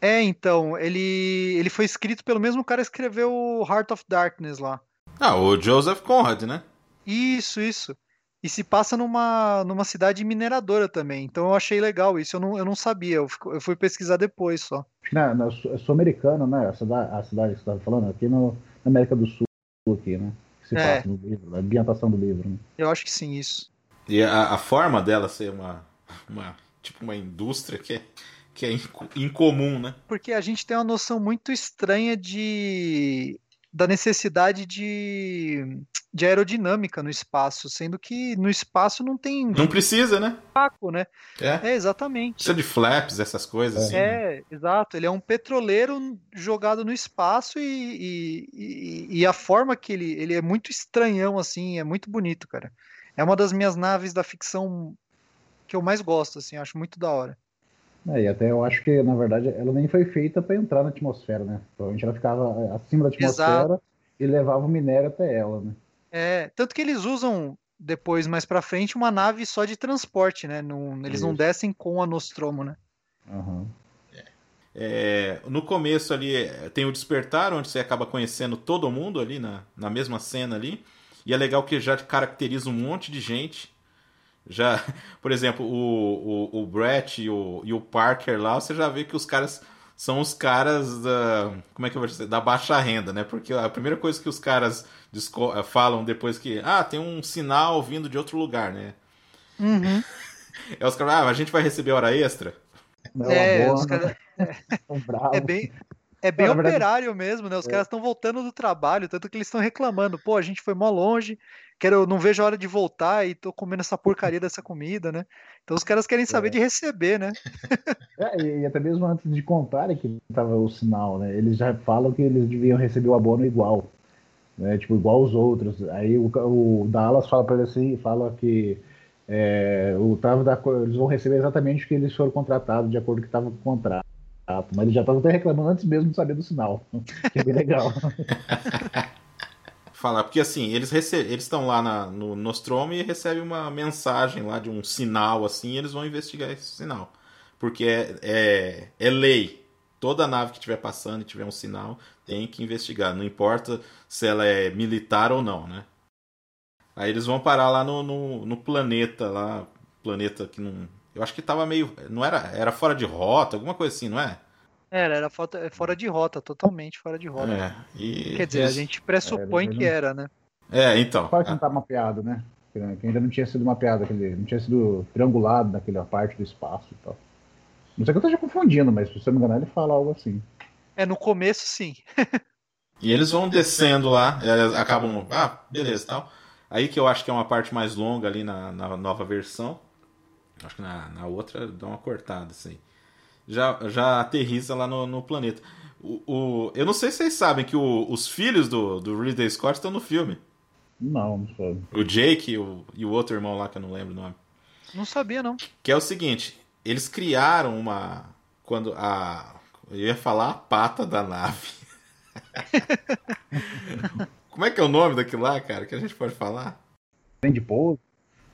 É, então, ele, ele foi escrito pelo mesmo cara que escreveu Heart of Darkness lá. Ah, o Joseph Conrad, né? Isso, isso. E se passa numa, numa cidade mineradora também. Então eu achei legal isso. Eu não, eu não sabia. Eu, eu fui pesquisar depois só. Na, na é sul-americana, né? A cidade, a cidade que você estava falando, aqui no, na América do Sul, aqui, né? Que se é. passa no livro, a ambientação do livro. Né? Eu acho que sim, isso. E a, a forma dela ser uma, uma. Tipo uma indústria que é que é incomum, né? Porque a gente tem uma noção muito estranha de da necessidade de, de aerodinâmica no espaço, sendo que no espaço não tem. Não precisa, né? Vácuo, né? É. é, exatamente. Precisa de flaps, essas coisas. É, assim, é exato. Ele é um petroleiro jogado no espaço e, e, e, a forma que ele, ele é muito estranhão, assim, é muito bonito, cara. É uma das minhas naves da ficção que eu mais gosto, assim, acho muito da hora. É, e até eu acho que, na verdade, ela nem foi feita para entrar na atmosfera, né? Provavelmente ela ficava é, acima da atmosfera Exato. e levava o minério até ela, né? É, tanto que eles usam depois, mais para frente, uma nave só de transporte, né? Não, eles Isso. não descem com a Nostromo, né? Uhum. É, no começo ali tem o Despertar, onde você acaba conhecendo todo mundo ali na, na mesma cena ali. E é legal que já caracteriza um monte de gente já, <laughs> por exemplo, o, o, o Brett e o, e o Parker lá, você já vê que os caras são os caras da. Como é que eu vou dizer? Da baixa renda, né? Porque a primeira coisa que os caras eh, falam depois que. Ah, tem um sinal vindo de outro lugar, né? Uhum. <laughs> É os caras, ah, a gente vai receber hora extra. Não, é, os caras. <laughs> é bem. É bem Não, operário verdade... mesmo, né? Os é. caras estão voltando do trabalho, tanto que eles estão reclamando. Pô, a gente foi mó longe, quero, não vejo a hora de voltar e tô comendo essa porcaria dessa comida, né? Então os caras querem saber é. de receber, né? <laughs> é, e até mesmo antes de contarem que tava o sinal, né? Eles já falam que eles deviam receber o abono igual, né? Tipo, igual os outros. Aí o, o Dallas fala para ele assim, fala que é, o tava da, eles vão receber exatamente o que eles foram contratados de acordo com o que estava com o contrato. Mas eles já estavam até reclamando antes mesmo de saber do sinal. <laughs> Que é bem legal. <laughs> falar, porque assim, eles eles estão lá na, no Nostromo e recebem uma mensagem lá de um sinal assim, e eles vão investigar esse sinal. Porque é, é, é lei. Toda nave que estiver passando e tiver um sinal tem que investigar. Não importa se ela é militar ou não, né? Aí eles vão parar lá no, no, no planeta, lá, planeta que não. Eu acho que tava meio. Não era. Era fora de rota, alguma coisa assim, não é? Era, era é fora de rota, totalmente fora de rota. É, e... Quer dizer, a gente pressupõe é, que era, né? É, então. Pode não tá mapeado, né? Que ainda não tinha sido mapeado, aquele, não tinha sido triangulado naquela parte do espaço e tal. Não sei que eu esteja confundindo, mas se você me enganar, ele fala algo assim. É, no começo sim. <laughs> e eles vão descendo lá, acabam. Ah, beleza tal. Aí que eu acho que é uma parte mais longa ali na, na nova versão. Acho que na, na outra dá uma cortada, assim já, já aterriza lá no, no planeta. O, o, eu não sei se vocês sabem que o, os filhos do, do Ridley Scott estão no filme. Não, não sabe. O Jake e o, e o outro irmão lá que eu não lembro o nome. Não sabia, não. Que é o seguinte: eles criaram uma. Quando a. Eu ia falar a pata da nave. <laughs> Como é que é o nome daquilo lá, cara? Que a gente pode falar? Trem de pouso.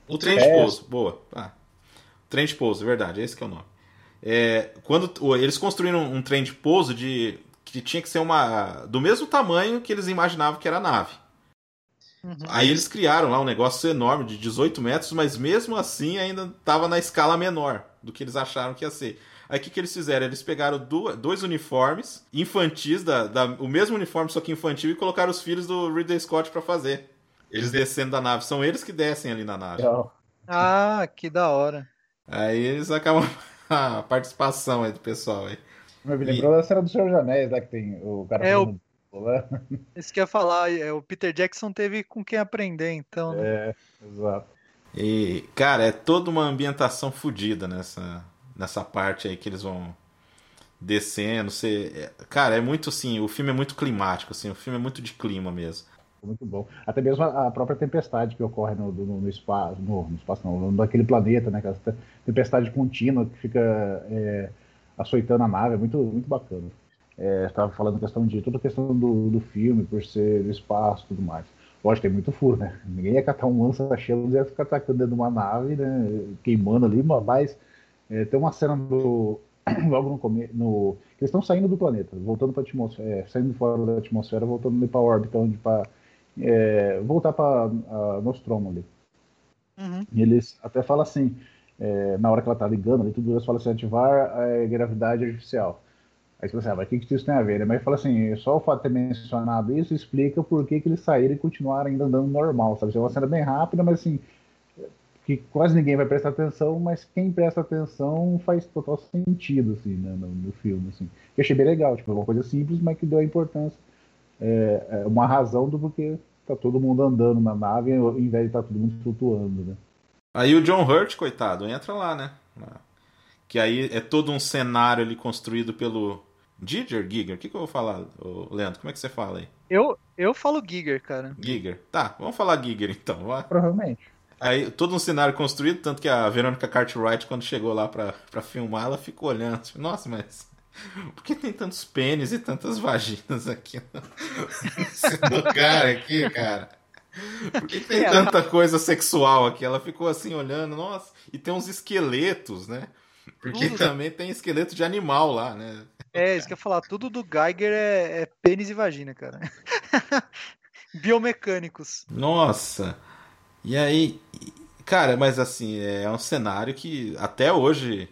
O trem de pouso, boa. Ah, trem de pouso, verdade, esse que é o nome. É, quando eles construíram um trem de pouso de que tinha que ser uma do mesmo tamanho que eles imaginavam que era a nave. Uhum. Aí eles criaram lá um negócio enorme de 18 metros, mas mesmo assim ainda estava na escala menor do que eles acharam que ia ser. Aí o que, que eles fizeram? Eles pegaram dois uniformes infantis, da, da, o mesmo uniforme, só que infantil, e colocaram os filhos do Ridley Scott para fazer. Eles descendo da nave. São eles que descem ali na nave. Ah, que da hora. Aí eles acabam <laughs> a participação aí do pessoal aí. Me lembrou da cena do Senhor Anéis, lá que tem o cara é, o... <laughs> Isso que eu ia falar, é, o Peter Jackson teve com quem aprender, então. Né? É, exato. E, cara, é toda uma ambientação fodida nessa, nessa parte aí que eles vão descendo. Você, é, cara, é muito assim, o filme é muito climático, assim, o filme é muito de clima mesmo. Muito bom. Até mesmo a própria tempestade que ocorre no, no, no espaço, no, no, espaço não, naquele planeta, né? Aquela tempestade contínua que fica é, açoitando a nave, é muito, muito bacana. É, estava falando questão de toda a questão do, do filme, por ser do espaço e tudo mais. Lógico, tem muito furo, né? Ninguém ia catar um lança-chamas e ia ficar atacando dentro de uma nave, né? Queimando ali, mas é, tem uma cena do. <clears throat> Logo no começo. No, eles estão saindo do planeta, voltando para a atmosfera, é, saindo fora da atmosfera, voltando para a órbita, onde para é, voltar para Nostromo ali. Uhum. Eles até falam assim, é, na hora que ela tá ligando ali, tudo eles falam assim, ativar a gravidade artificial. Aí você fala assim, ah, mas o que, que isso tem a ver? Né? Mas fala assim, só o fato de ter mencionado isso explica por que, que eles saíram e continuaram ainda andando normal, sabe? É uma cena bem rápida, mas assim, que quase ninguém vai prestar atenção, mas quem presta atenção faz total sentido, assim, né, no, no filme, assim. Que achei bem legal, tipo, uma coisa simples, mas que deu a importância, é uma razão do porquê tá todo mundo andando na nave, ao invés de estar tá todo mundo flutuando, né. Aí o John Hurt, coitado, entra lá, né? Que aí é todo um cenário ali construído pelo Giger, Giger? O que, que eu vou falar, Leandro? Como é que você fala aí? Eu, eu falo Giger, cara. Giger. Tá, vamos falar Giger então. Vai. Provavelmente. Aí todo um cenário construído, tanto que a Verônica Cartwright, quando chegou lá pra, pra filmar, ela ficou olhando. Tipo, Nossa, mas <laughs> por que tem tantos pênis e tantas vaginas aqui <laughs> no cara aqui, cara? Por que tem tanta coisa sexual aqui? Ela ficou assim olhando, nossa, e tem uns esqueletos, né? Porque Tudo. também tem esqueleto de animal lá, né? É, isso que eu ia falar, tudo do Geiger é, é pênis e vagina, cara. <laughs> Biomecânicos. Nossa! E aí, cara, mas assim, é um cenário que até hoje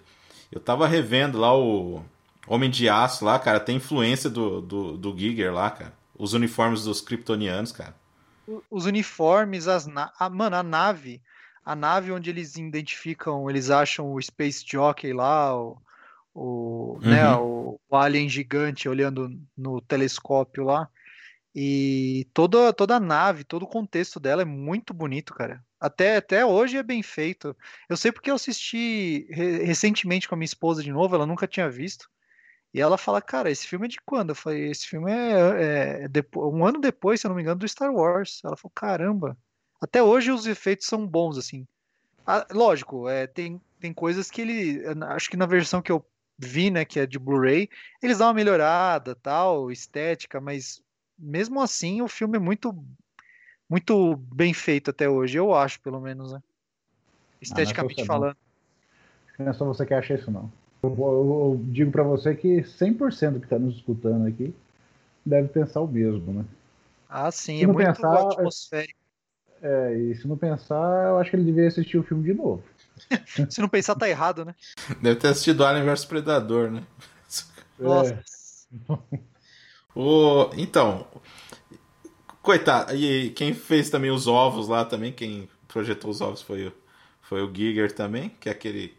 eu tava revendo lá o Homem de Aço lá, cara, tem influência do, do, do Giger lá, cara. Os uniformes dos kryptonianos, cara. Os uniformes, as na... a, mano, a nave, a nave onde eles identificam, eles acham o Space Jockey lá, o, o, né, uhum. né, o, o, alien gigante olhando no telescópio lá. E toda, toda a nave, todo o contexto dela é muito bonito, cara. Até, até hoje é bem feito. Eu sei porque eu assisti re recentemente com a minha esposa de novo, ela nunca tinha visto. E ela fala, cara, esse filme é de quando? Eu falei, esse filme é, é, é um ano depois, se eu não me engano, do Star Wars. Ela falou, caramba. Até hoje os efeitos são bons, assim. Ah, lógico, é, tem, tem coisas que ele. Acho que na versão que eu vi, né, que é de Blu-ray, eles dão uma melhorada, tal, estética, mas mesmo assim o filme é muito muito bem feito até hoje, eu acho, pelo menos, né? Esteticamente ah, falando. Não é só você que acha isso, não. Eu, eu, eu digo para você que 100% que está nos escutando aqui deve pensar o mesmo, né? Ah, sim, se é muito pensar, atmosférico. É, e se não pensar, eu acho que ele deveria assistir o filme de novo. <laughs> Se não pensar, tá errado, né? Deve ter assistido Alien vs Predador, né? Nossa. É. <laughs> o, então, coitado. E quem fez também os ovos lá também, quem projetou os ovos foi o, foi o Giger também, que é aquele que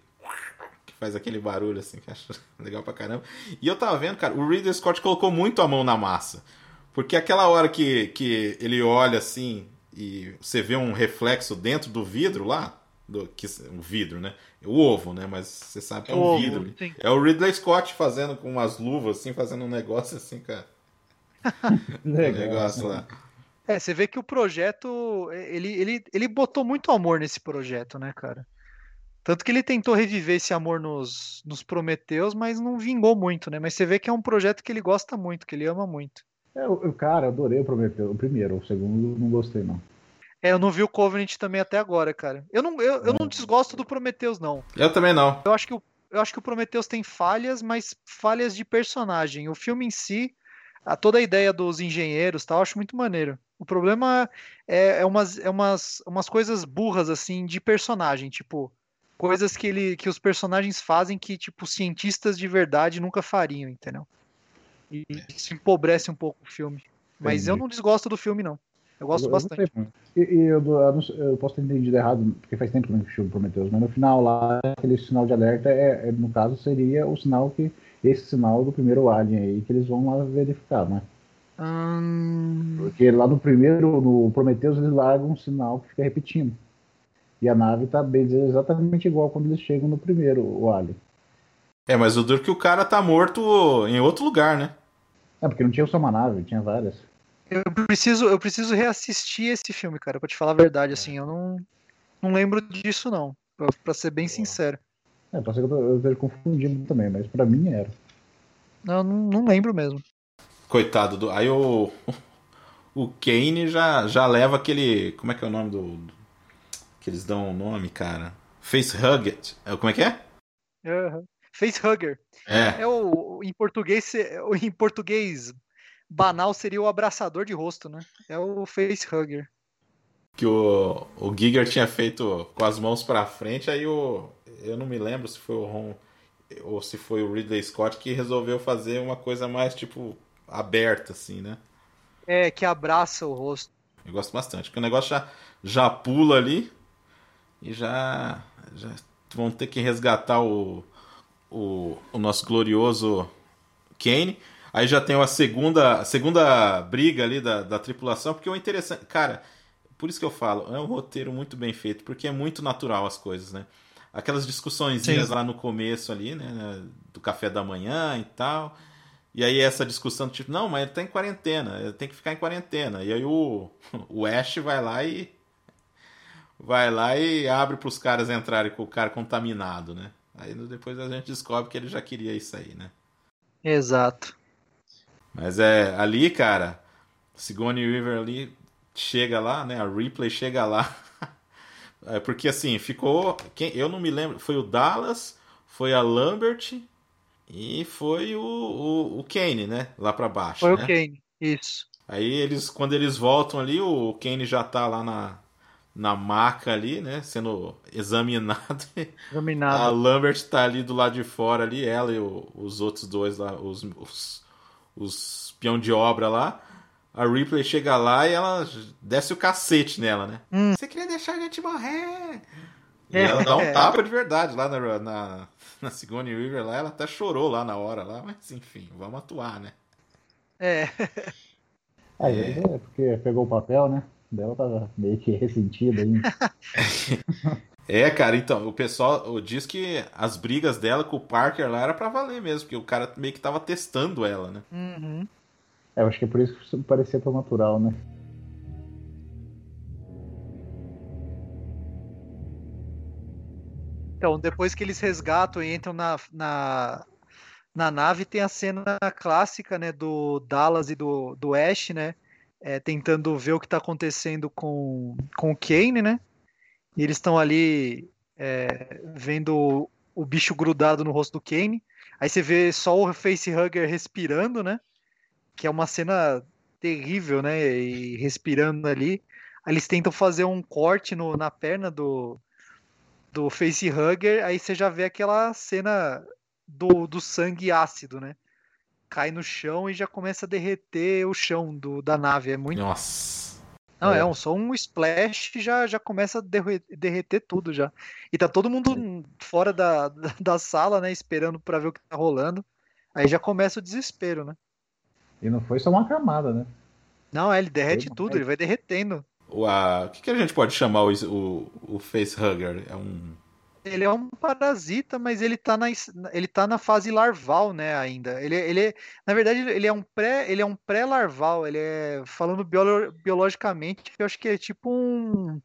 faz aquele barulho assim, que acho <laughs> legal pra caramba. E eu tava vendo, cara, o Ridley Scott colocou muito a mão na massa. Porque aquela hora que, que ele olha assim e você vê um reflexo dentro do vidro lá, do que o vidro, né? O ovo, né? Mas você sabe que é, é um ovo, vidro. Sim. É o Ridley Scott fazendo com umas luvas assim, fazendo um negócio assim, cara. um <laughs> negócio lá. É, você vê que o projeto, ele, ele, ele botou muito amor nesse projeto, né, cara? Tanto que ele tentou reviver esse amor nos, nos Prometeus, mas não vingou muito, né? Mas você vê que é um projeto que ele gosta muito, que ele ama muito. É, o cara, adorei o Prometeu. O primeiro, o segundo não gostei, não. É, eu não vi o Covenant também até agora, cara. Eu não, eu, eu não é. desgosto do Prometheus, não. Eu também não. Eu acho que o, eu acho que o Prometheus tem falhas, mas falhas de personagem. O filme em si, a, toda a ideia dos engenheiros tal, eu acho muito maneiro. O problema é, é, umas, é umas, umas coisas burras, assim, de personagem, tipo, coisas que, ele, que os personagens fazem que, tipo, cientistas de verdade nunca fariam, entendeu? E isso empobrece um pouco o filme. Mas Entendi. eu não desgosto do filme, não. Eu gosto eu, bastante. Eu, eu, eu, posso ter entendido errado, porque faz tempo que eu filme Prometheus, mas no final lá, aquele sinal de alerta, é, é, no caso, seria o sinal que. Esse sinal do primeiro Alien aí, que eles vão lá verificar, né? Hum... Porque lá no primeiro, no Prometheus, eles largam um sinal que fica repetindo. E a nave tá bem dizer, exatamente igual quando eles chegam no primeiro, o Alien. É, mas o duro que o cara tá morto em outro lugar, né? É, porque não tinha só uma nave, tinha várias. Eu preciso, eu preciso reassistir esse filme, cara, pra te falar a verdade, assim, eu não, não lembro disso, não, pra, pra ser bem sincero. É, pode ser que eu esteja confundindo também, mas pra mim era. Não, não, não lembro mesmo. Coitado do. Aí o. <laughs> O Kane já, já leva aquele. Como é que é o nome do. Que eles dão o nome, cara? Facehugger. É, como é que é? Uhum. Facehugger. É. É o. Em português, em português banal seria o abraçador de rosto, né? É o facehugger. Que o, o Giger tinha feito com as mãos para frente, aí o. Eu não me lembro se foi o Ron ou se foi o Ridley Scott que resolveu fazer uma coisa mais tipo aberta, assim, né? É, que abraça o rosto. Eu gosto bastante, porque o negócio já, já pula ali e já, já vão ter que resgatar o, o, o nosso glorioso Kane. Aí já tem a segunda, segunda briga ali da, da tripulação, porque o interessante. Cara, por isso que eu falo, é um roteiro muito bem feito, porque é muito natural as coisas, né? Aquelas discussões lá no começo ali, né, né? Do café da manhã e tal. E aí essa discussão, tipo, não, mas ele tá em quarentena, ele tem que ficar em quarentena. E aí o, <laughs> o Ash vai lá e. Vai lá e abre para os caras entrarem com o cara contaminado, né? Aí depois a gente descobre que ele já queria isso aí, né? Exato. Mas é ali, cara, Sigourney Weaver ali chega lá, né? A Ripley chega lá. <laughs> é porque assim, ficou. Quem, eu não me lembro. Foi o Dallas, foi a Lambert e foi o, o, o Kane, né? Lá para baixo. Foi né? o Kane, isso. Aí eles, quando eles voltam ali, o Kane já tá lá na, na maca ali, né? Sendo examinado. Examinado. A Lambert tá ali do lado de fora ali, ela e o, os outros dois lá, os, os os peão de obra lá. A Ripley chega lá e ela desce o cacete nela, né? Hum. Você queria deixar a gente morrer! E é. ela dá um tapa de verdade lá na, na, na Sigourney Weaver lá. Ela até chorou lá na hora lá, mas enfim, vamos atuar, né? É. Aí, é. é porque pegou o papel, né? Dela tava meio que ressentida ainda. <laughs> É, cara, então, o pessoal diz que as brigas dela com o Parker lá era pra valer mesmo, porque o cara meio que tava testando ela, né? Uhum. É, eu acho que é por isso que parecia tão natural, né? Então, depois que eles resgatam e entram na, na, na nave, tem a cena clássica, né, do Dallas e do, do Ash, né, é, tentando ver o que tá acontecendo com, com o Kane, né, e eles estão ali é, vendo o bicho grudado no rosto do Kane. Aí você vê só o facehugger respirando, né? Que é uma cena terrível, né? E respirando ali. Aí eles tentam fazer um corte no, na perna do, do facehugger. Aí você já vê aquela cena do, do sangue ácido, né? Cai no chão e já começa a derreter o chão do, da nave. É muito. Nossa não, é, é um, só um splash já, já começa a derreter tudo já. E tá todo mundo fora da, <laughs> da sala, né, esperando para ver o que tá rolando. Aí já começa o desespero, né? E não foi só uma camada, né? Não, é, ele derrete foi tudo, ele vai derretendo. O, a, o que, que a gente pode chamar o, o, o facehugger? É um ele é um parasita, mas ele tá na, ele tá na fase larval, né, ainda. Ele, ele na verdade, ele é um pré, ele é um pré-larval, ele é falando biolo, biologicamente, eu acho que é tipo um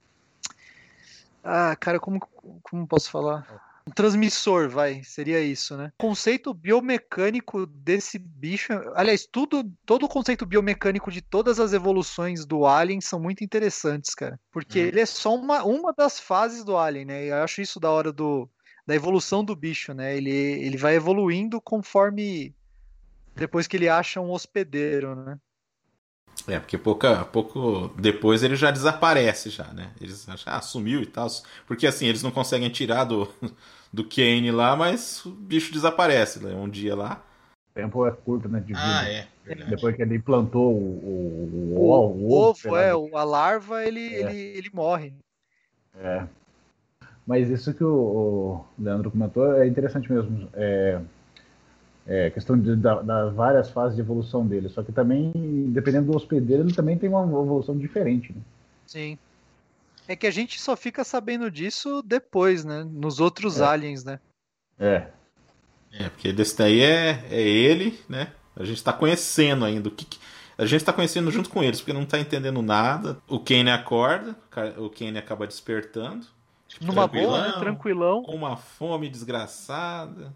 Ah, cara, como como posso falar? Um transmissor, vai, seria isso, né? O conceito biomecânico desse bicho, aliás, tudo, todo o conceito biomecânico de todas as evoluções do Alien são muito interessantes, cara. Porque hum. ele é só uma, uma das fases do Alien, né? Eu acho isso da hora do, da evolução do bicho, né? Ele, ele vai evoluindo conforme depois que ele acha um hospedeiro, né? É, porque pouca, pouco depois ele já desaparece já, né? Eles acham, ah, sumiu e tal. Porque assim, eles não conseguem tirar do, do Kane lá, mas o bicho desaparece né? um dia lá. O tempo é curto, né? De vida. Ah, é. Verdade. Depois que ele plantou o, o, o, o, o ovo, é, a larva, ele, é. ele, ele morre. É. Mas isso que o, Leandro comentou é interessante mesmo. É, é, questão de, da, das várias fases de evolução dele. Só que também, dependendo do hospedeiro, ele também tem uma evolução diferente. Né? Sim. É que a gente só fica sabendo disso depois, né? Nos outros é. aliens, né? É. É, porque desse daí é, é ele, né? A gente tá conhecendo ainda o que, que. a gente tá conhecendo junto com eles, porque não tá entendendo nada. O Kane acorda, o Kane acaba despertando. Tipo, Numa boa, né? Tranquilão. Com uma fome desgraçada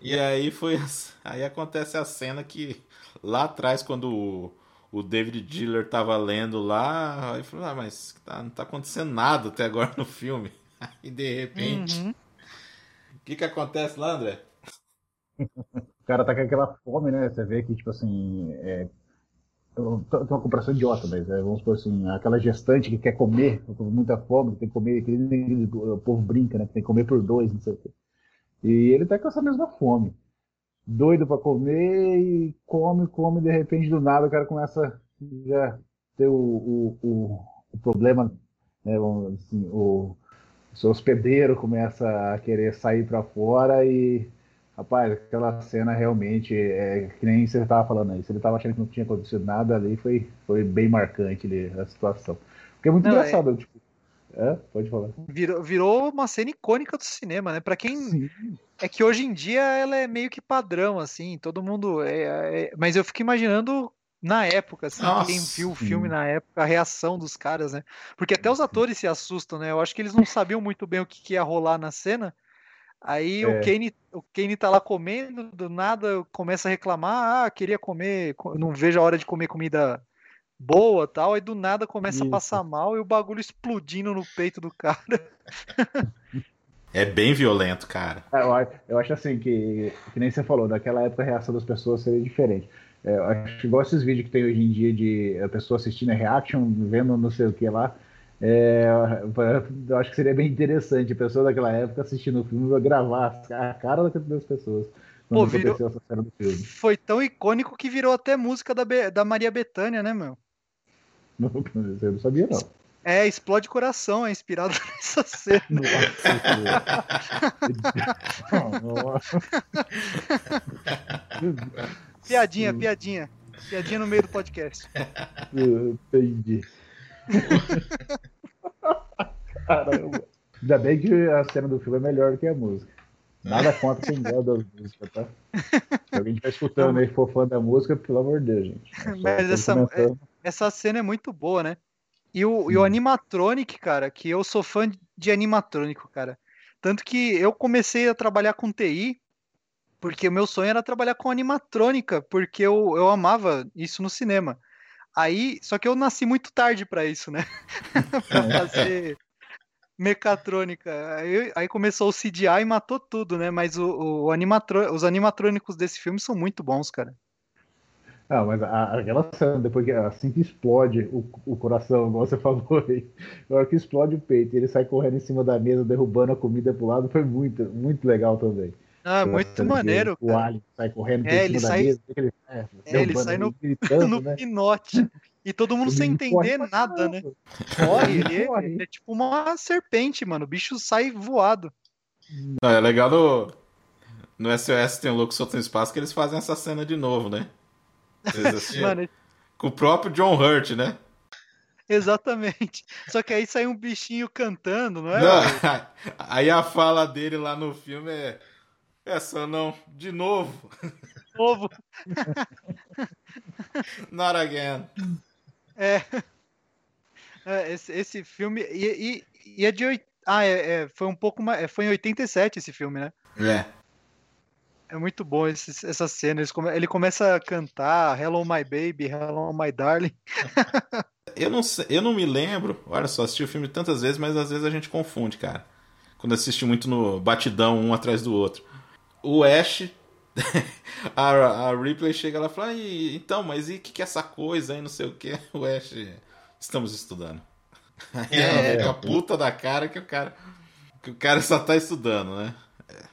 e aí foi. Aí acontece a cena que lá atrás, quando o, o David Diller tava lendo lá, aí falou, ah, mas tá, não tá acontecendo nada até agora no filme. <laughs> Aí de repente. Uhum. O que que acontece lá, André? O cara tá com aquela fome, né? Você vê que, tipo assim. É... Tem uma comparação idiota, mas é, vamos supor assim, aquela gestante que quer comer, com muita fome, que tem que comer, que o povo brinca, né? Que tem que comer por dois, não sei o quê. E ele tá com essa mesma fome. Doido para comer e come, come, de repente do nada o cara começa a já ter o, o, o, o problema, né, assim, o, o seu hospedeiro começa a querer sair para fora e Rapaz, aquela cena realmente é que nem você estava falando aí. Se ele estava achando que não tinha acontecido nada ali, foi, foi bem marcante ali, a situação. Porque é muito não, é engraçado, é... tipo, é, pode falar. Virou, virou uma cena icônica do cinema, né? Para quem Sim. é que hoje em dia ela é meio que padrão, assim, todo mundo. É, é... mas eu fico imaginando na época, assim, Nossa, quem viu o filme na época, a reação dos caras, né? Porque até os atores se assustam, né? Eu acho que eles não sabiam muito bem o que, que ia rolar na cena. Aí é. o Kane, o Kane tá lá comendo, do nada começa a reclamar, ah, queria comer, não vejo a hora de comer comida boa tal, aí do nada começa Isso. a passar mal e o bagulho explodindo no peito do cara. É bem violento, cara. É, eu, eu acho assim que, que nem você falou, naquela época a reação das pessoas seria diferente. É, eu acho igual esses vídeos que tem hoje em dia de a pessoa assistindo a reaction, vendo não sei o que lá. É, eu acho que seria bem interessante a pessoa daquela época assistindo o filme gravar a cara das pessoas. Pô, virou... Foi tão icônico que virou até música da, Be... da Maria Bethânia, né, meu? <laughs> Não, eu não sabia, não. É, Explode Coração, é inspirado <laughs> nessa cena. Nossa. piadinha, piadinha. Piadinha no meio do podcast. Entendi. Caramba. Ainda bem que a cena do filme é melhor do que a música. Nada contra quem gosta das músicas, tá? Se alguém estiver escutando aí e for fã da música, pelo amor de Deus, gente. É Mas essa, é, essa cena é muito boa, né? E o, e o animatronic, cara, que eu sou fã de animatrônico, cara. Tanto que eu comecei a trabalhar com TI, porque o meu sonho era trabalhar com animatrônica, porque eu, eu amava isso no cinema. Aí, só que eu nasci muito tarde para isso, né? <laughs> pra fazer mecatrônica. Aí, aí, começou o CGI e matou tudo, né? Mas o, o animatro, os animatrônicos desse filme são muito bons, cara. Ah, mas a, aquela cena, depois que assim que explode o, o coração, igual você <laughs> falou aí, na hora que explode o peito e ele sai correndo em cima da mesa, derrubando a comida pro lado, foi muito, muito legal também. Ah, muito maneiro. O Alien sai correndo é, ele sai, mesa, ele, é, é, ele sai no, gritando, no né? pinote. E todo mundo ele sem entender nada, né? Corre, ele, é, ele é tipo uma serpente, mano. O bicho sai voado. Não, é legal no, no SOS tem um Louco Solto no Espaço que eles fazem essa cena de novo, né? Mano, Com o próprio John Hurt, né? Exatamente. Só que aí sai um bichinho cantando, não é? Não, <laughs> aí a fala dele lá no filme é. Essa não, de novo. De novo. <laughs> Not again. É. é esse, esse filme. E, e, e é de. Ah, é, é, foi um pouco mais. É, foi em 87 esse filme, né? É. É muito bom esse, essa cena. Ele começa a cantar Hello My Baby, Hello My Darling. <laughs> eu, não sei, eu não me lembro. Olha só, assisti o filme tantas vezes, mas às vezes a gente confunde, cara. Quando assiste muito no batidão um atrás do outro. O Ash <laughs> a, a Ripley chega lá e fala, então, mas e o que, que é essa coisa aí, não sei o que? <laughs> O Ash, estamos estudando. Aí ela é, puta da cara que o cara, que o cara só tá estudando, né?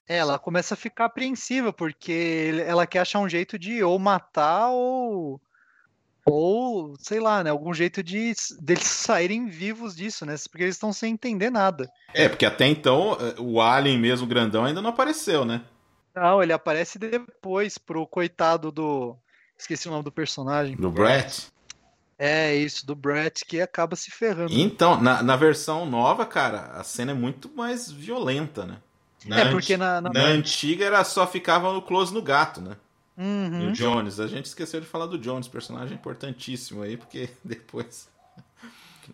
É, ela começa a ficar apreensiva, porque ela quer achar um jeito de ou matar ou. Ou, sei lá, né? Algum jeito de deles saírem vivos disso, né? Porque eles estão sem entender nada. É, porque até então o Alien mesmo grandão ainda não apareceu, né? Não, ele aparece depois pro coitado do. Esqueci o nome do personagem. Do Brett? É, isso, do Brett que acaba se ferrando. Então, na, na versão nova, cara, a cena é muito mais violenta, né? Na é, porque na, na... na antiga era só ficava no close no gato, né? Uhum. E o Jones. A gente esqueceu de falar do Jones, personagem importantíssimo aí, porque <laughs> depois.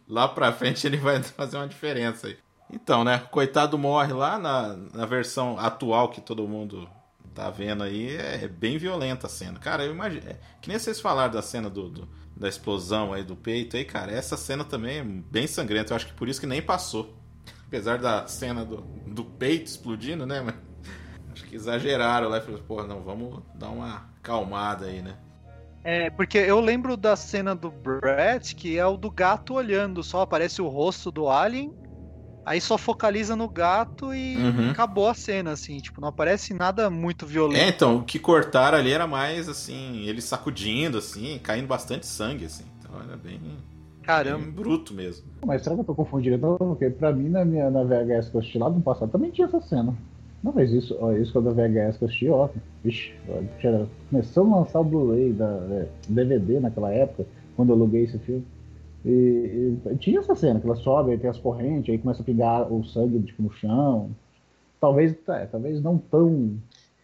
Lá pra frente ele vai <laughs> fazer uma diferença aí. Então, né? Coitado morre lá na, na versão atual que todo mundo tá vendo aí. É bem violenta a cena. Cara, eu imagino. É, que nem vocês falaram da cena do, do, da explosão aí do peito aí, cara. Essa cena também é bem sangrenta. Eu acho que por isso que nem passou. Apesar da cena do, do peito explodindo, né? Mas acho que exageraram lá e falaram, pô, não, vamos dar uma calmada aí, né? É, porque eu lembro da cena do Brett, que é o do gato olhando, só aparece o rosto do Alien, aí só focaliza no gato e uhum. acabou a cena, assim, tipo, não aparece nada muito violento. É, então, o que cortaram ali era mais, assim, ele sacudindo, assim, caindo bastante sangue, assim, então era bem... Caramba. Bem bruto mesmo. Mas será que eu tô confundindo? Então, porque pra mim, na, minha, na VHS que eu assisti lá no passado, também tinha essa cena. Não, mas isso, ó, isso quando a VHS que eu assisti, ó. Vixe, ó, começou a lançar o Blu-ray da é, DVD naquela época, quando eu aluguei esse filme. E, e, tinha essa cena, que ela sobe, aí tem as correntes, aí começa a pingar o sangue tipo, no chão. Talvez, é, talvez não tão.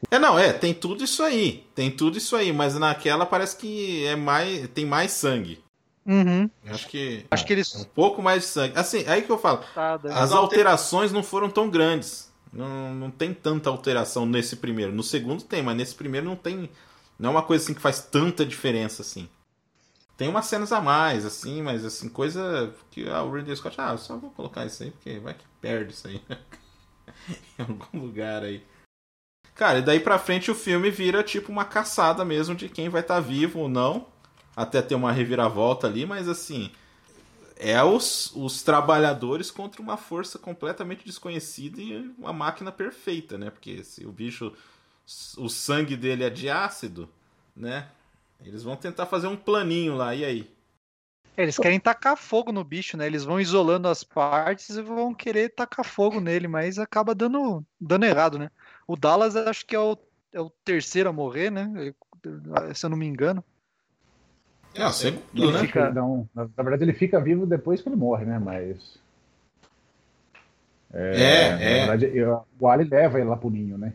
É, não, é, tem tudo isso aí. Tem tudo isso aí, mas naquela parece que é mais. tem mais sangue. Uhum. Acho que. Acho que eles. Um pouco mais de sangue. Assim, aí que eu falo. Tá, as alterações não foram tão grandes. Não, não tem tanta alteração nesse primeiro. No segundo tem, mas nesse primeiro não tem. Não é uma coisa assim que faz tanta diferença assim. Tem umas cenas a mais, assim, mas assim, coisa que ah, o Ridley Scott, ah, só vou colocar isso aí, porque vai que perde isso aí. <laughs> em algum lugar aí. Cara, e daí pra frente o filme vira tipo uma caçada mesmo de quem vai estar tá vivo ou não até ter uma reviravolta ali, mas assim, é os, os trabalhadores contra uma força completamente desconhecida e uma máquina perfeita, né? Porque se o bicho, o sangue dele é de ácido, né? Eles vão tentar fazer um planinho lá, e aí? Eles querem tacar fogo no bicho, né? Eles vão isolando as partes e vão querer tacar fogo nele, mas acaba dando, dando errado, né? O Dallas acho que é o, é o terceiro a morrer, né? Se eu não me engano. É, segundo, ele né? Fica, não, na, na, verdade, ele fica vivo depois que ele morre, né? Mas. É, é. Na é. verdade, eu, o Ali leva ele lá pro ninho, né?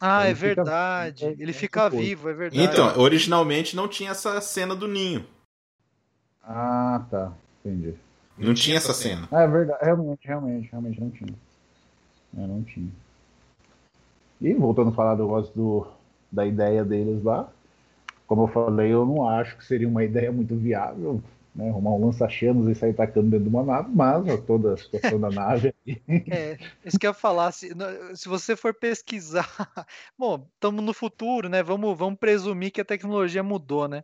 Ah, ele é verdade. Fica, ele fica vivo, é verdade. Então, originalmente não tinha essa cena do ninho. Ah, tá. Entendi. Não tinha essa cena. Ah, é verdade. Realmente, realmente, realmente não tinha. É, não tinha. E voltando a falar do, do, da ideia deles lá, como eu falei, eu não acho que seria uma ideia muito viável, né, arrumar um lança-chamas e sair tacando dentro de uma nave, mas toda a situação da nave. É, isso que eu ia falar, se, se você for pesquisar, <laughs> bom, estamos no futuro, né? Vamos, vamos presumir que a tecnologia mudou, né?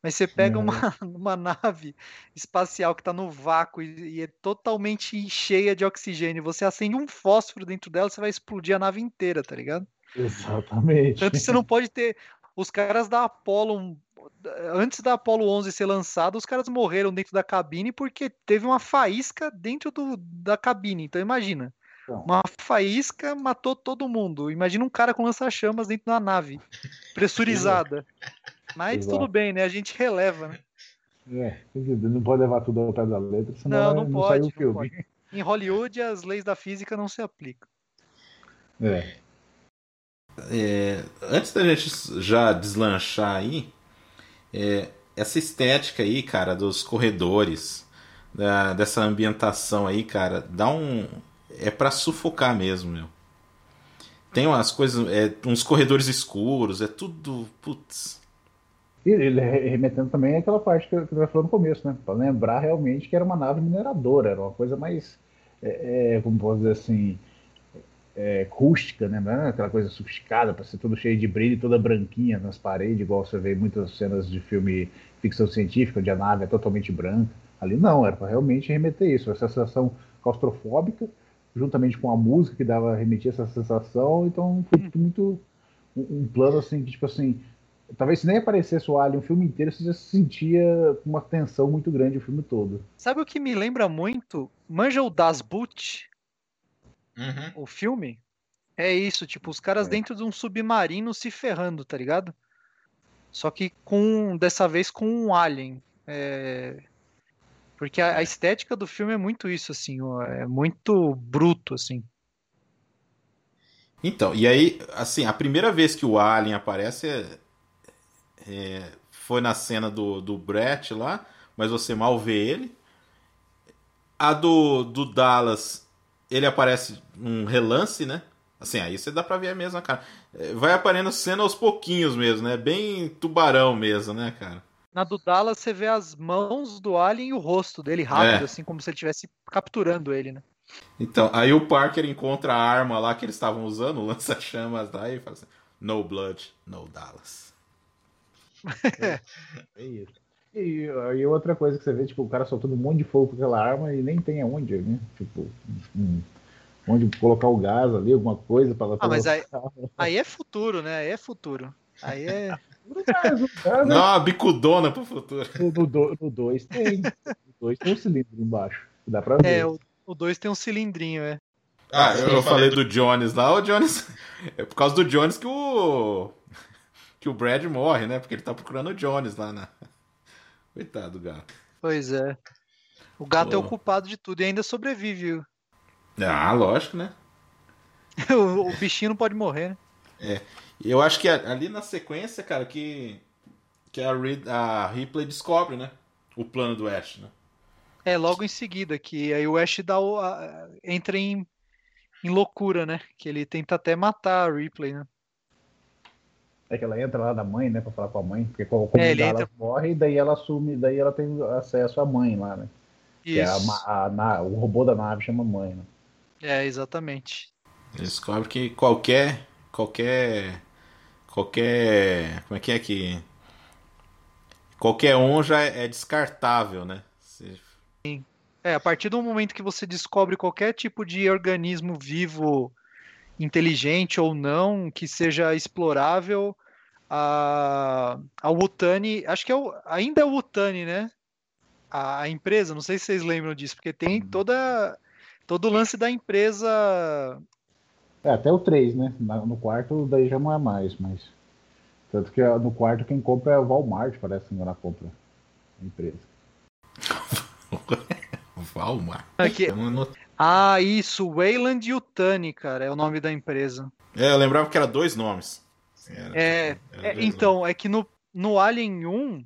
Mas você pega uma, <laughs> uma nave espacial que está no vácuo e, e, é totalmente cheia de oxigênio, você acende um fósforo dentro dela, você vai explodir a nave inteira, tá ligado? Exatamente. Tanto que você não pode ter os caras da Apollo, antes da Apollo 11 ser lançada, os caras morreram dentro da cabine porque teve uma faísca dentro do, da cabine. Então imagina, uma faísca matou todo mundo. Imagina um cara com lança-chamas dentro da nave, pressurizada. <laughs> Mas Exato. tudo bem, né? A gente releva, né? É, não pode levar tudo ao pé da letra, senão não, não, não pode, sai o filme. Pode. Em Hollywood, as leis da física não se aplicam. É. É, antes da gente já deslanchar aí, é, essa estética aí, cara, dos corredores, da, dessa ambientação aí, cara, dá um. É para sufocar mesmo, meu. Tem umas coisas, é, uns corredores escuros, é tudo. Putz. Ele remetendo também àquela parte que eu falou no começo, né? Para lembrar realmente que era uma nave mineradora, era uma coisa mais. É, é, como posso dizer assim é, rústica, né? Não é aquela coisa sofisticada, para ser tudo cheio de brilho, toda branquinha nas paredes, igual você vê em muitas cenas de filme ficção científica, onde a nave é totalmente branca. Ali não, era para realmente remeter isso, essa sensação claustrofóbica, juntamente com a música que dava remeter essa sensação, então foi muito um, um plano assim que tipo assim, talvez se nem aparecesse o Alien o filme inteiro, você já sentia uma tensão muito grande o filme todo. Sabe o que me lembra muito? Manja o Das Boot? Uhum. o filme, é isso, tipo, os caras É. dentro de um submarino se ferrando, tá ligado? Só que com, dessa vez com um alien. É, Porque a, a estética do filme é muito isso, assim, ó, é muito bruto, assim. Então, e aí, assim, a primeira vez que o Alien aparece é, é, foi na cena do, do Brett lá, mas você mal vê ele. A do, do Dallas, ele aparece num relance, né? Assim, aí você dá pra ver a mesma cara. É, Vai aparecendo cena aos pouquinhos mesmo, né? Bem tubarão mesmo, né, cara? Na do Dallas você vê as mãos do alien e o rosto dele rápido, É. assim, como se ele estivesse capturando ele, né? Então, aí o Parker encontra a arma lá que eles estavam usando, o lança-chamas lá, e fala assim: No blood, no Dallas. <laughs> É isso. E, e outra coisa que você vê, tipo, o cara soltando um monte de fogo com aquela arma e nem tem aonde, né? Tipo, um- onde colocar o gás ali, alguma coisa para Ah, mas aí, aí é futuro, né? Aí é futuro. Aí é. Não, uma bicudona pro futuro. No 2 tem. No 2 tem um cilindro embaixo. que Dá pra ver. É, o 2 tem um cilindrinho, é. Ah, sim, eu, eu falei falei do Jones lá, o Jones. <laughs> É por causa do Jones que o. que o Brad morre, né? Porque ele tá procurando o Jones lá na. Coitado do gato. Pois é. O gato é o culpado de tudo e ainda sobrevive. Ah, lógico, né? <laughs> O, o bichinho não pode morrer, né? E eu acho que ali na sequência, cara, que. que a, Rid- a Ripley descobre, né? O plano do Ash, né? É, logo em seguida, que aí o Ash dá o, a- entra em, em loucura, né? Que ele tenta até matar a Ripley, né? É que ela entra lá da mãe, né, pra falar com a mãe, porque como, É, ela entra- morre, e daí ela assume, daí ela tem acesso à mãe lá, né? Que é a, Isso. a na- o robô da nave chama mãe, né? É, exatamente. Descobre que qualquer. qualquer. qualquer. como é que é que. qualquer um já é é descartável, né? Se- É, a partir do momento que você descobre qualquer tipo de organismo vivo, inteligente ou não, que seja explorável, a, a Wutani, acho que é o, ainda é o Wutani, né? A, a empresa, não sei se vocês lembram disso, porque tem toda todo o lance da empresa. É, até o 3, né? Na- no quarto daí já não é mais, mas. Tanto que no quarto quem compra é o Walmart, parece que ela compra a empresa. <laughs> Valmar. Aqui- anotei. Ah, isso, Wayland Yutani, cara, é o nome da empresa. É, eu lembrava que era dois nomes. É, É, então, é que no, no Alien 1,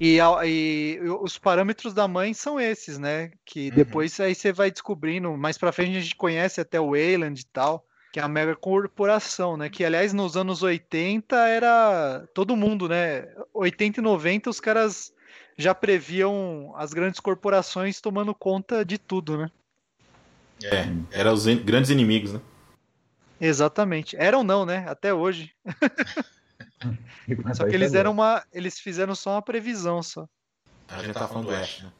e, e os parâmetros da mãe são esses, né? Que Uhum. depois aí você vai descobrindo, mais pra frente a gente conhece até o Wayland e tal, que é a mega corporação, né? Que, aliás, nos anos 80 era todo mundo, né? 80 e 90 os caras já previam as grandes corporações tomando conta de tudo, né? É, eram os grandes inimigos, né? Exatamente. Eram não, né? Até hoje. <laughs> Só que eles eram uma. Eles fizeram só uma previsão só. A gente tá falando do Ash, né?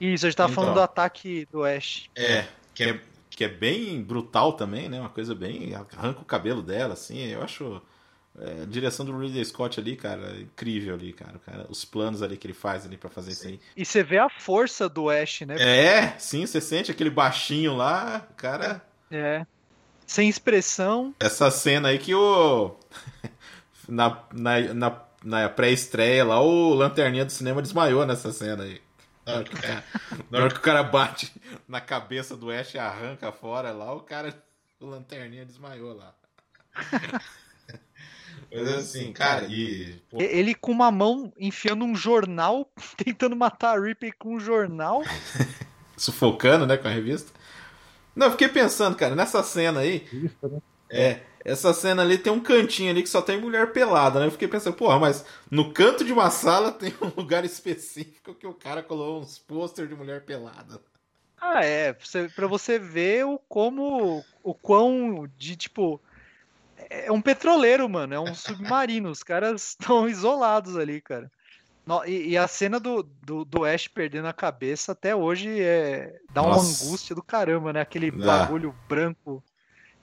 Isso, a gente tava Então. falando do ataque do Ash. É, que é, que é bem brutal também, né? Uma coisa bem. arranca o cabelo dela, assim. Eu acho. é, a direção do Ridley Scott ali, cara, incrível ali, cara. Cara. Os planos ali que ele faz ali pra fazer isso aí. E você vê a força do Ash, né? É, sim, você sente aquele baixinho lá, cara. É. Sem expressão. Essa cena aí que o. <laughs> Na, na, na, na pré-estreia lá, o Lanterninha do cinema desmaiou nessa cena aí. Na hora, que o cara, <laughs> na hora que o cara bate na cabeça do Ash e arranca fora lá, o cara. O Lanterninha desmaiou lá. <laughs> Mas assim, cara, e. pô, Ele com uma mão enfiando um jornal, tentando matar a Ripley com um jornal. sufocando, né, com a revista. Não, eu fiquei pensando, cara, nessa cena aí. Isso, né? É, essa cena ali tem um cantinho ali que só tem mulher pelada, né? Eu fiquei pensando, porra, mas no canto de uma sala tem um <laughs> lugar específico que o cara colocou uns pôster de mulher pelada. Ah, é. Você, pra você ver o como. O quão. De tipo. É um petroleiro, mano. É um submarino. Os caras <laughs> estão isolados ali, cara. E, e, a cena do, do, do, Ash perdendo a cabeça até hoje é, dá uma Nossa. angústia do caramba, né? Aquele bagulho branco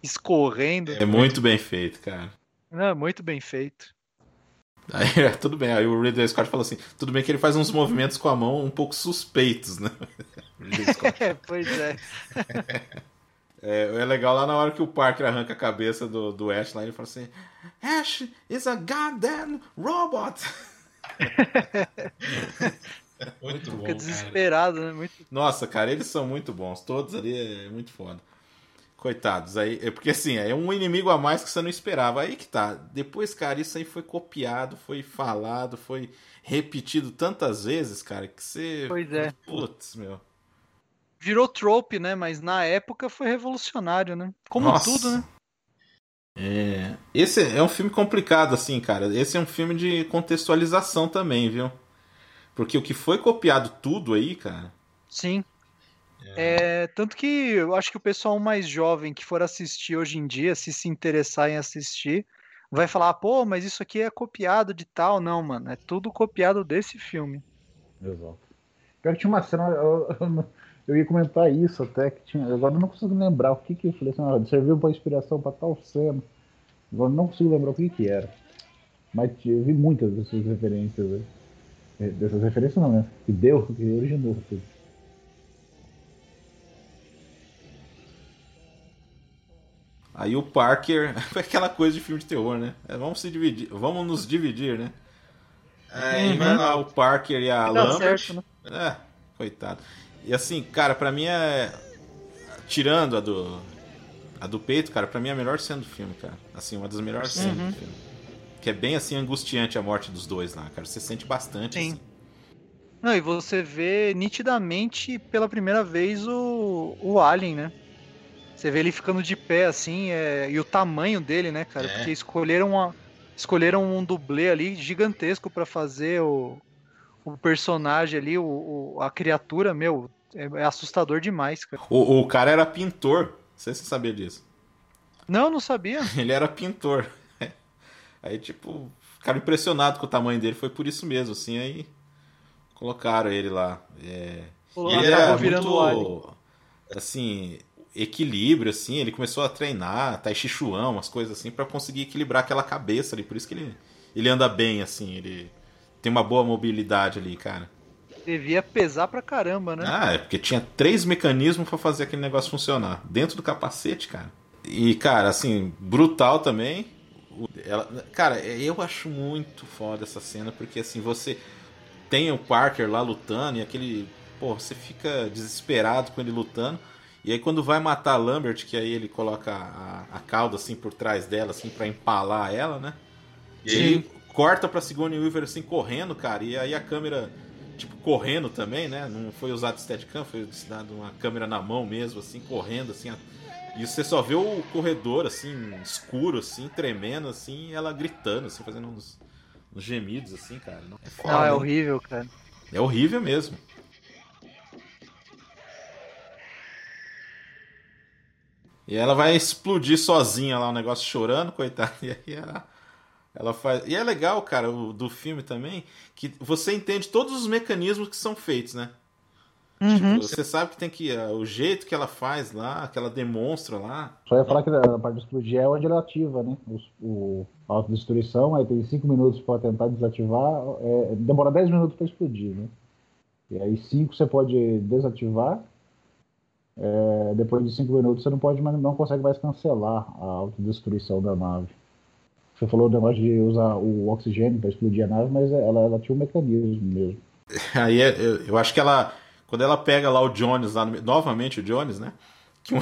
escorrendo. É muito bem feito, cara. É, muito bem feito. Aí, <laughs> tudo bem, aí o Ridley Scott falou assim: tudo bem que ele faz uns movimentos com a mão um pouco suspeitos, né? <laughs> <laughs> é, pois é. é. É legal lá na hora que o Parker arranca a cabeça do, do Ash lá, ele fala assim: Ash is a goddamn robot! <laughs> muito bom. Fica desesperado, cara. né? Muito... Nossa, cara, eles são muito bons. Todos ali é muito foda. Coitados, aí, é porque assim, é um inimigo a mais que você não esperava. Aí que tá. Depois, cara, isso aí foi copiado, foi falado, foi repetido tantas vezes, cara, que você. Pois é. Putz, meu. Virou trope, né? Mas na época foi revolucionário, né? Como Nossa. tudo, né? É. Esse é um filme complicado, assim, cara. Esse é um filme de contextualização também, viu? Porque o que foi copiado tudo aí, cara. Sim. É, tanto que eu acho que o pessoal mais jovem que for assistir hoje em dia, se se interessar em assistir, vai falar, pô, mas isso aqui é copiado de tal. Não, mano, é tudo copiado desse filme. Exato. Pior que tinha uma cena, eu, eu, eu, ia comentar isso até, que tinha, agora eu não consigo lembrar o que que eu falei assim, ah, serviu para inspiração para tal cena. Agora eu não consigo lembrar o que que era. Mas eu vi muitas dessas referências, né? dessas referências não, né? Que deu, que originou tudo. Aí o Parker, <laughs> aquela coisa de filme de terror, né? É, vamos se dividir, vamos nos dividir, né? Aí uhum. vai lá o Parker e a Lambert. Certo, né? É, coitado. E assim, cara, pra mim é. Tirando a do. A do peito, cara, pra mim é a melhor cena do filme, cara. Assim, uma das melhores uhum. cenas do filme. Que é bem assim angustiante a morte dos dois lá, cara. Você sente bastante. Sim. Assim. Não, e você vê nitidamente pela primeira vez o, o Alien, né? Você vê ele ficando de pé assim, é... e o tamanho dele, né, cara? É. Porque escolheram, uma... escolheram um dublê ali gigantesco para fazer o... o personagem ali, o... o... a criatura, meu, é... é, assustador demais, cara. O, o cara era pintor, não sei se você sabia disso. Não, não sabia. <laughs> ele era pintor. <laughs> Aí, tipo, ficaram impressionados com o tamanho dele, foi por isso mesmo, assim, aí colocaram ele lá. É... e ele era muito, assim, equilíbrio, assim, ele começou a treinar, Tai Chi Chuan, umas coisas assim, para conseguir equilibrar aquela cabeça ali. Por isso que ele, ele anda bem, assim, ele tem uma boa mobilidade ali, cara. Devia pesar pra caramba, né? Ah, é porque tinha três mecanismos para fazer aquele negócio funcionar. Dentro do capacete, cara. E, cara, assim, brutal também. Ela, cara, eu acho muito foda essa cena, porque assim, você tem o Parker lá lutando e aquele. Pô, você fica desesperado com ele lutando. E aí quando vai matar a Lambert, que aí ele coloca a, a cauda assim por trás dela, assim, para empalar ela, né? E aí corta pra Sigourney Weaver assim, correndo, cara, e aí a câmera, tipo, correndo também, né? Não foi usado Steadicam, foi usado uma câmera na mão mesmo, assim, correndo, assim. E você só vê o corredor, assim, escuro, assim, tremendo, assim, e ela gritando, assim, fazendo uns, uns gemidos, assim, cara. Não, é, foda, Não, é horrível, cara. É horrível mesmo. E ela vai explodir sozinha lá, o negócio chorando, coitada. <laughs> E aí ela, ela faz. E é legal, cara, o, do filme também, que você entende todos os mecanismos que são feitos, né? Uhum. Tipo, você sabe que tem que. Uh, o jeito que ela faz lá, que ela demonstra lá. Só ia falar que a parte de explodir é onde ela ativa, né? O, o a autodestruição, aí tem 5 minutos para tentar desativar. É, demora 10 minutos para explodir, né? E aí 5 você pode desativar é, depois de cinco minutos você não pode mais, não consegue mais cancelar a autodestruição da nave. Você falou o negócio de usar o oxigênio para explodir a nave, mas ela, ela tinha um mecanismo mesmo. <laughs> Aí é, eu, eu, acho que ela, quando ela pega lá o Jones, lá no, novamente o Jones, né? <laughs> Que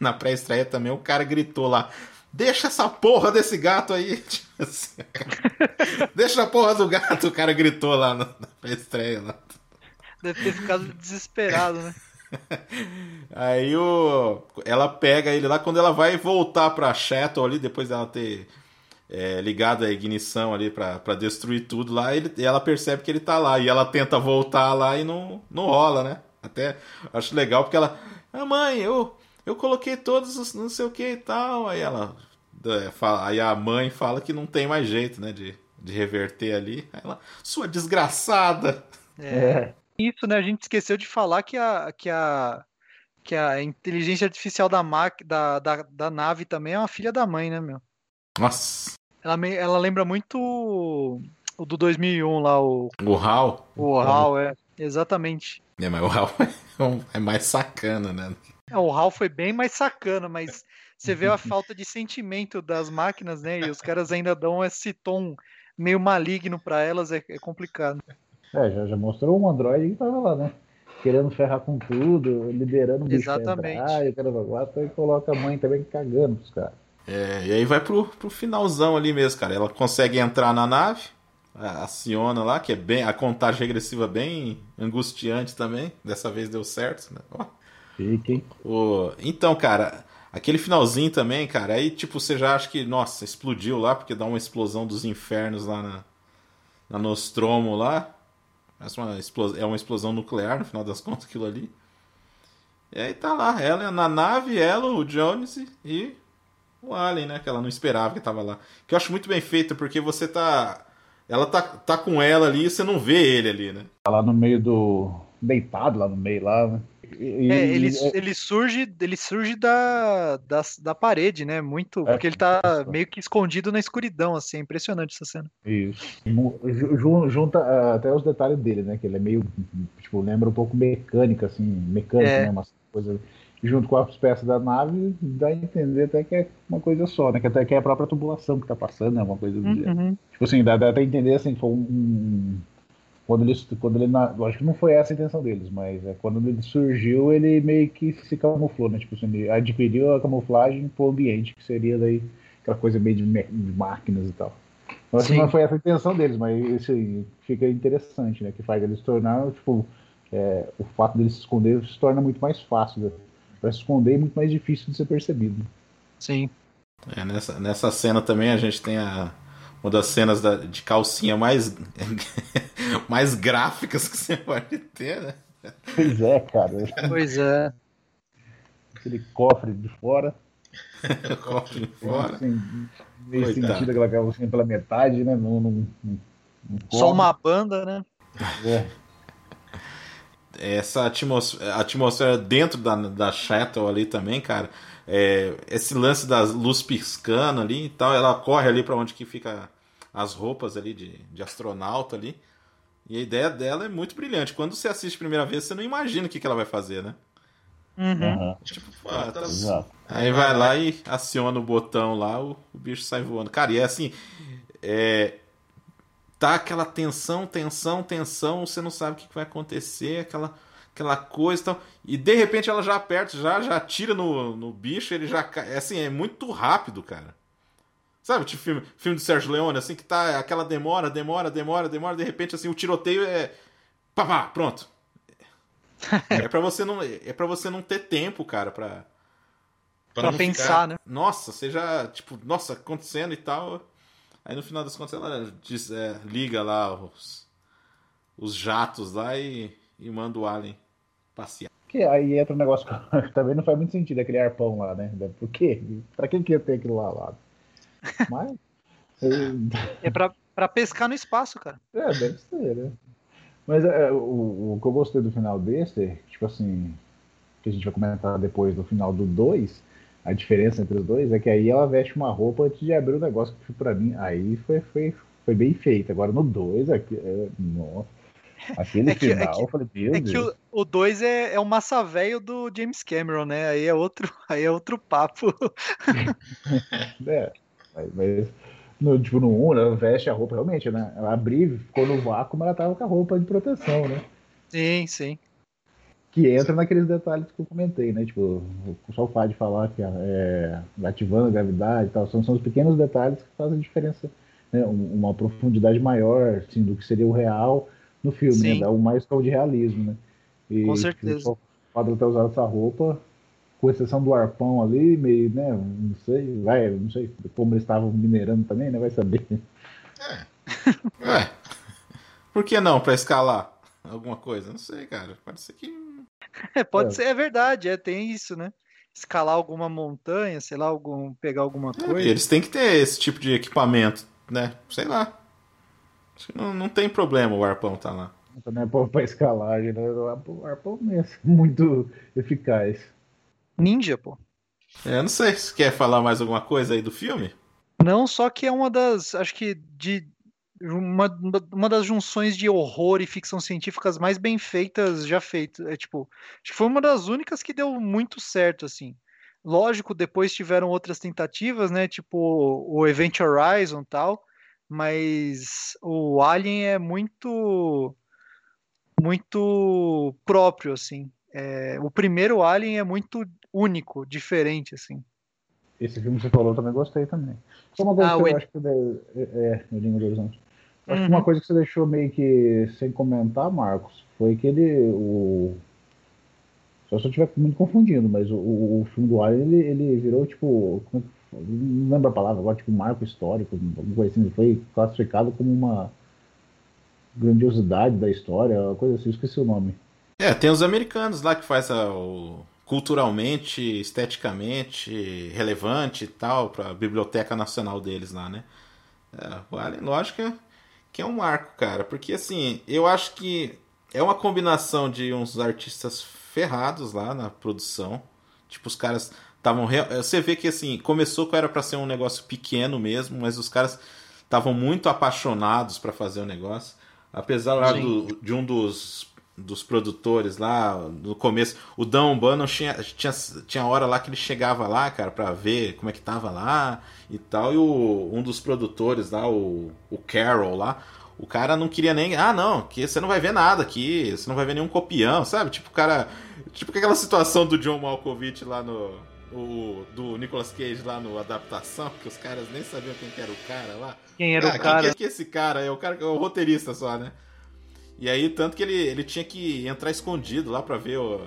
na pré-estreia também o cara gritou lá: Deixa essa porra desse gato aí. <laughs> Tipo assim, Deixa a porra do gato, o cara gritou lá na, na pré-estreia. Deve ter ficado desesperado, né? Aí o, ela pega ele lá quando ela vai voltar pra Shadow ali, depois dela ter é, ligado a ignição ali pra, destruir tudo lá, ele, ela percebe que ele tá lá. E ela tenta voltar lá e não, não rola, né? Até acho legal porque ela. Ah, mãe, eu, eu coloquei todos os não sei o que e tal. Aí ela. É, fala, aí a mãe fala que não tem mais jeito, né? De, de reverter ali. Aí ela. Sua desgraçada! É. Isso, né? A gente esqueceu de falar que a, que a, que a inteligência artificial da, da, da, da nave também é uma filha da mãe, né, meu? Nossa. Ela, me, ela lembra muito o do 2001 lá, o. O HAL? O HAL, é. Exatamente. É, mas o HAL <laughs> é mais sacana, né? É, o HAL foi bem mais sacana, mas você vê a falta de sentimento das máquinas, né? E os caras ainda dão esse tom meio maligno para elas, é, é, complicado. É, já, já mostrou um Android que tava lá, né? Querendo ferrar com tudo, liderando o bicho Exatamente. Entrar, e, cara, e coloca a mãe também cagando pros caras. É, e aí vai pro, pro finalzão ali mesmo, cara. Ela consegue entrar na nave, aciona lá, que é bem. A contagem regressiva bem angustiante também. Dessa vez deu certo, né? Ó. Fique. O, então, cara, aquele finalzinho também, cara, aí tipo, você já acha que, nossa, explodiu lá, porque dá uma explosão dos infernos lá na, na Nostromo lá. É uma, explosão, é uma explosão nuclear, no final das contas, aquilo ali. E aí tá lá, ela na nave, ela, o Jones e o Alien, né? Que ela não esperava que tava lá. Que eu acho muito bem feito, porque você tá. Ela tá, tá com ela ali e você não vê ele ali, né? Tá lá no meio do. deitado lá no meio lá, né? E, é, ele, é... ele surge, ele surge da, da, da parede, né? Muito. É, porque ele tá isso. meio que escondido na escuridão, assim. É impressionante essa cena. Isso. Junta uh, até os detalhes dele, né? Que ele é meio. Tipo, lembra um pouco mecânica, assim. Mecânica, é. né? Uma coisa junto com as peças da nave, dá a entender até que é uma coisa só, né? Que até que é a própria tubulação que tá passando, né? Uma coisa do uhum. Tipo assim, dá, dá até entender assim, foi um. Quando ele, quando ele lógico que não foi essa a intenção deles, mas é, quando ele surgiu, ele meio que se camuflou, né? Tipo assim, ele adquiriu a camuflagem pro ambiente, que seria daí aquela coisa meio de, de máquinas e tal. Eu acho que não foi essa a intenção deles, mas isso aí fica interessante, né? Que faz eles tornar, tipo, é, o fato deles se esconder se torna muito mais fácil né? Para esconder é muito mais difícil de ser percebido. Sim. É, nessa, nessa cena também a gente tem a, uma das cenas da, de calcinha mais, <laughs> mais gráficas que você pode ter, né? Pois é, cara. Pois é. Aquele cofre de fora. <laughs> cofre de fora. Meio sentido aquela calcinha pela metade, né? Num, num, num Só uma banda, né? É essa atmosfera, atmosfera dentro da, da Shuttle ali também, cara. É, esse lance das luz piscando ali e tal, ela corre ali para onde que fica as roupas ali de, de astronauta ali. E a ideia dela é muito brilhante. Quando você assiste a primeira vez, você não imagina o que, que ela vai fazer, né? Uhum. Tipo, ah, tá... Aí vai lá e aciona o botão lá, o, o bicho sai voando. Cara, e é assim. É, tá aquela tensão, tensão, tensão, você não sabe o que vai acontecer, aquela, aquela coisa e tal. E de repente ela já aperta, já, já tira no, no bicho, ele já cai. É assim, é muito rápido, cara. Sabe, tipo filme, filme do Sérgio Leone, assim, que tá aquela demora, demora, demora, demora, de repente, assim, o tiroteio é. Pá, pá, pronto. é para você não é para você não ter tempo, cara, para para pensar, ficar... né? Nossa, você já, tipo, nossa, acontecendo e tal. Aí no final das contas ela diz, é, liga lá os, os jatos lá e, e manda o Alien passear. Que aí entra um negócio <laughs> que também não faz muito sentido, aquele arpão lá, né? Por quê? Pra que, que ia ter aquilo lá? lá? <laughs> Mas. é pra, pra pescar no espaço, cara. <laughs> É, deve ser, né? Mas é, o, o que eu gostei do final desse, tipo assim, que a gente vai comentar depois do final do 2, a diferença entre os dois é que aí ela veste uma roupa antes de abrir o negócio, que para mim aí foi, foi, foi bem feito. Agora no 2, aqui, é, nossa. Aquele é que, final, é que, eu falei, meu é Deus. que o 2 é, é o massa velho do James Cameron, né? Aí é outro, <laughs> aí é outro papo. <laughs> é, mas, no, tipo, no 1, um, ela veste a roupa realmente, né? Ela abriu, ficou no vácuo, mas ela tava com a roupa de proteção, né? Sim, sim que entra naqueles detalhes que eu comentei, né? Tipo, só o fato de falar que é, ativando a gravidade e tal, são, são os pequenos detalhes que fazem a diferença, né? Uma profundidade maior, assim, do que seria o real no filme, né? Sim. né? Dá um mais tom de realismo, né? E, Com certeza. O de ter usado essa roupa, com exceção do arpão ali, meio, né? Não sei, vai, não sei como eles estavam minerando também, né? Vai saber. É. Por que não? Pra escalar alguma coisa? Não sei, cara. Pode ser que É, pode é. ser, é verdade, é, tem isso, né? Escalar alguma montanha, sei lá, algum, pegar alguma é, coisa. eles têm que ter esse tipo de equipamento, né? Sei lá. Não, não tem problema o arpão tá lá. Também é pra escalagem, né? O arpão é <laughs> muito eficaz. Ninja, pô. É, não sei se quer falar mais alguma coisa aí do filme. Não, só que é uma das, acho que de uma, uma das junções de horror e ficção científicas mais bem feitas já feitas. É tipo, acho que foi uma das únicas que deu muito certo, assim. Lógico, depois tiveram outras tentativas, né? Tipo o Event Horizon tal, mas o Alien é muito muito próprio, assim. É, o primeiro Alien é muito único, diferente, assim. Esse filme que você falou eu também gostei também. Só uma coisa ah, que eu acho que é, é, é Língua do Horizonte. Acho uhum. que uma coisa que você deixou meio que sem comentar, Marcos, foi que ele. O... Só se eu estiver muito confundindo, mas o, o, filme do Alien ele, ele virou tipo. É não lembro a palavra agora, tipo marco histórico, alguma coisa assim. Ele foi classificado como uma grandiosidade da história, uma coisa assim, esqueci o nome. É, tem os americanos lá que faz a, o, culturalmente, esteticamente relevante e tal para a biblioteca nacional deles lá, né? É, o Alien, lógico, é que é um marco, cara. Porque assim, eu acho que é uma combinação de uns artistas ferrados lá na produção. Tipo, os caras estavam. Você vê que assim, começou que era para ser um negócio pequeno mesmo, mas os caras estavam muito apaixonados para fazer o negócio. Apesar lá do, de um dos, dos produtores lá, no começo, o Dan Bannon tinha, tinha, tinha hora lá que ele chegava lá, cara, para ver como é que tava lá e tal. E o, um dos produtores lá, o, o Carol lá, o cara não queria nem. Ah, não, que você não vai ver nada aqui, você não vai ver nenhum copião, sabe? Tipo, o cara. Tipo aquela situação do John Malkovich lá no. O, do Nicolas Cage lá no Adaptação, que os caras nem sabiam quem que era o cara lá. Quem era ah, o cara? Quem que é esse cara? É o cara é o roteirista só, né? E aí, tanto que ele, ele tinha que entrar escondido lá pra ver o,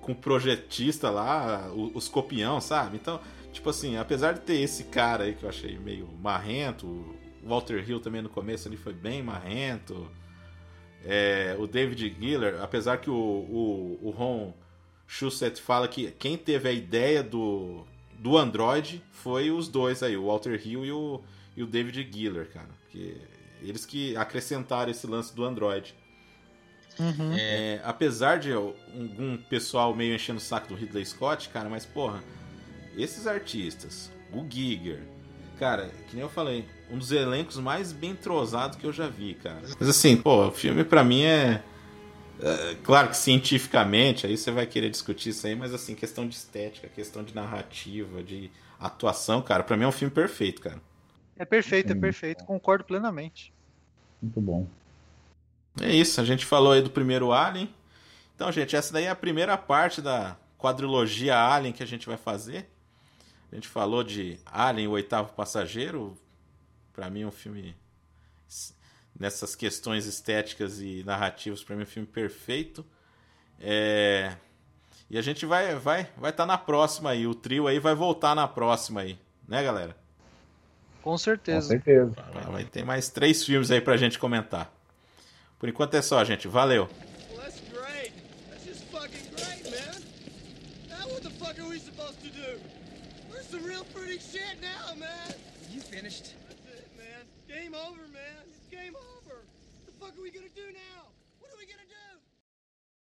com o projetista lá, os copião, sabe? Então, Tipo assim, apesar de ter esse cara aí que eu achei meio marrento, o Walter Hill também no começo ele foi bem marrento. É, o David Giller, apesar que o, o, o Ron Shusett fala que quem teve a ideia do, do Android foi os dois aí, o Walter Hill e o, e o David Giller, cara. Eles que acrescentaram esse lance do Android. Uhum. É, apesar de algum pessoal meio enchendo o saco do Ridley Scott, cara, mas porra, esses artistas, o Giger, cara, que nem eu falei, um dos elencos mais bem entrosados que eu já vi, cara. Mas assim, pô, o filme para mim é, é, claro que cientificamente, aí você vai querer discutir isso aí, mas assim, questão de estética, questão de narrativa, de atuação, cara, para mim é um filme perfeito, cara. É perfeito, é perfeito, concordo plenamente. Muito bom. É isso, a gente falou aí do primeiro Alien. Então, gente, essa daí é a primeira parte da quadrilogia Alien que a gente vai fazer. A gente falou de Alien, o oitavo passageiro. Para mim, é um filme nessas questões estéticas e narrativas, para mim, é um filme perfeito. É... E a gente vai vai vai estar tá na próxima aí. O trio aí vai voltar na próxima aí, né, galera? Com certeza. Com certeza. Vai ter mais três filmes aí pra gente comentar. Por enquanto é só, gente. Valeu.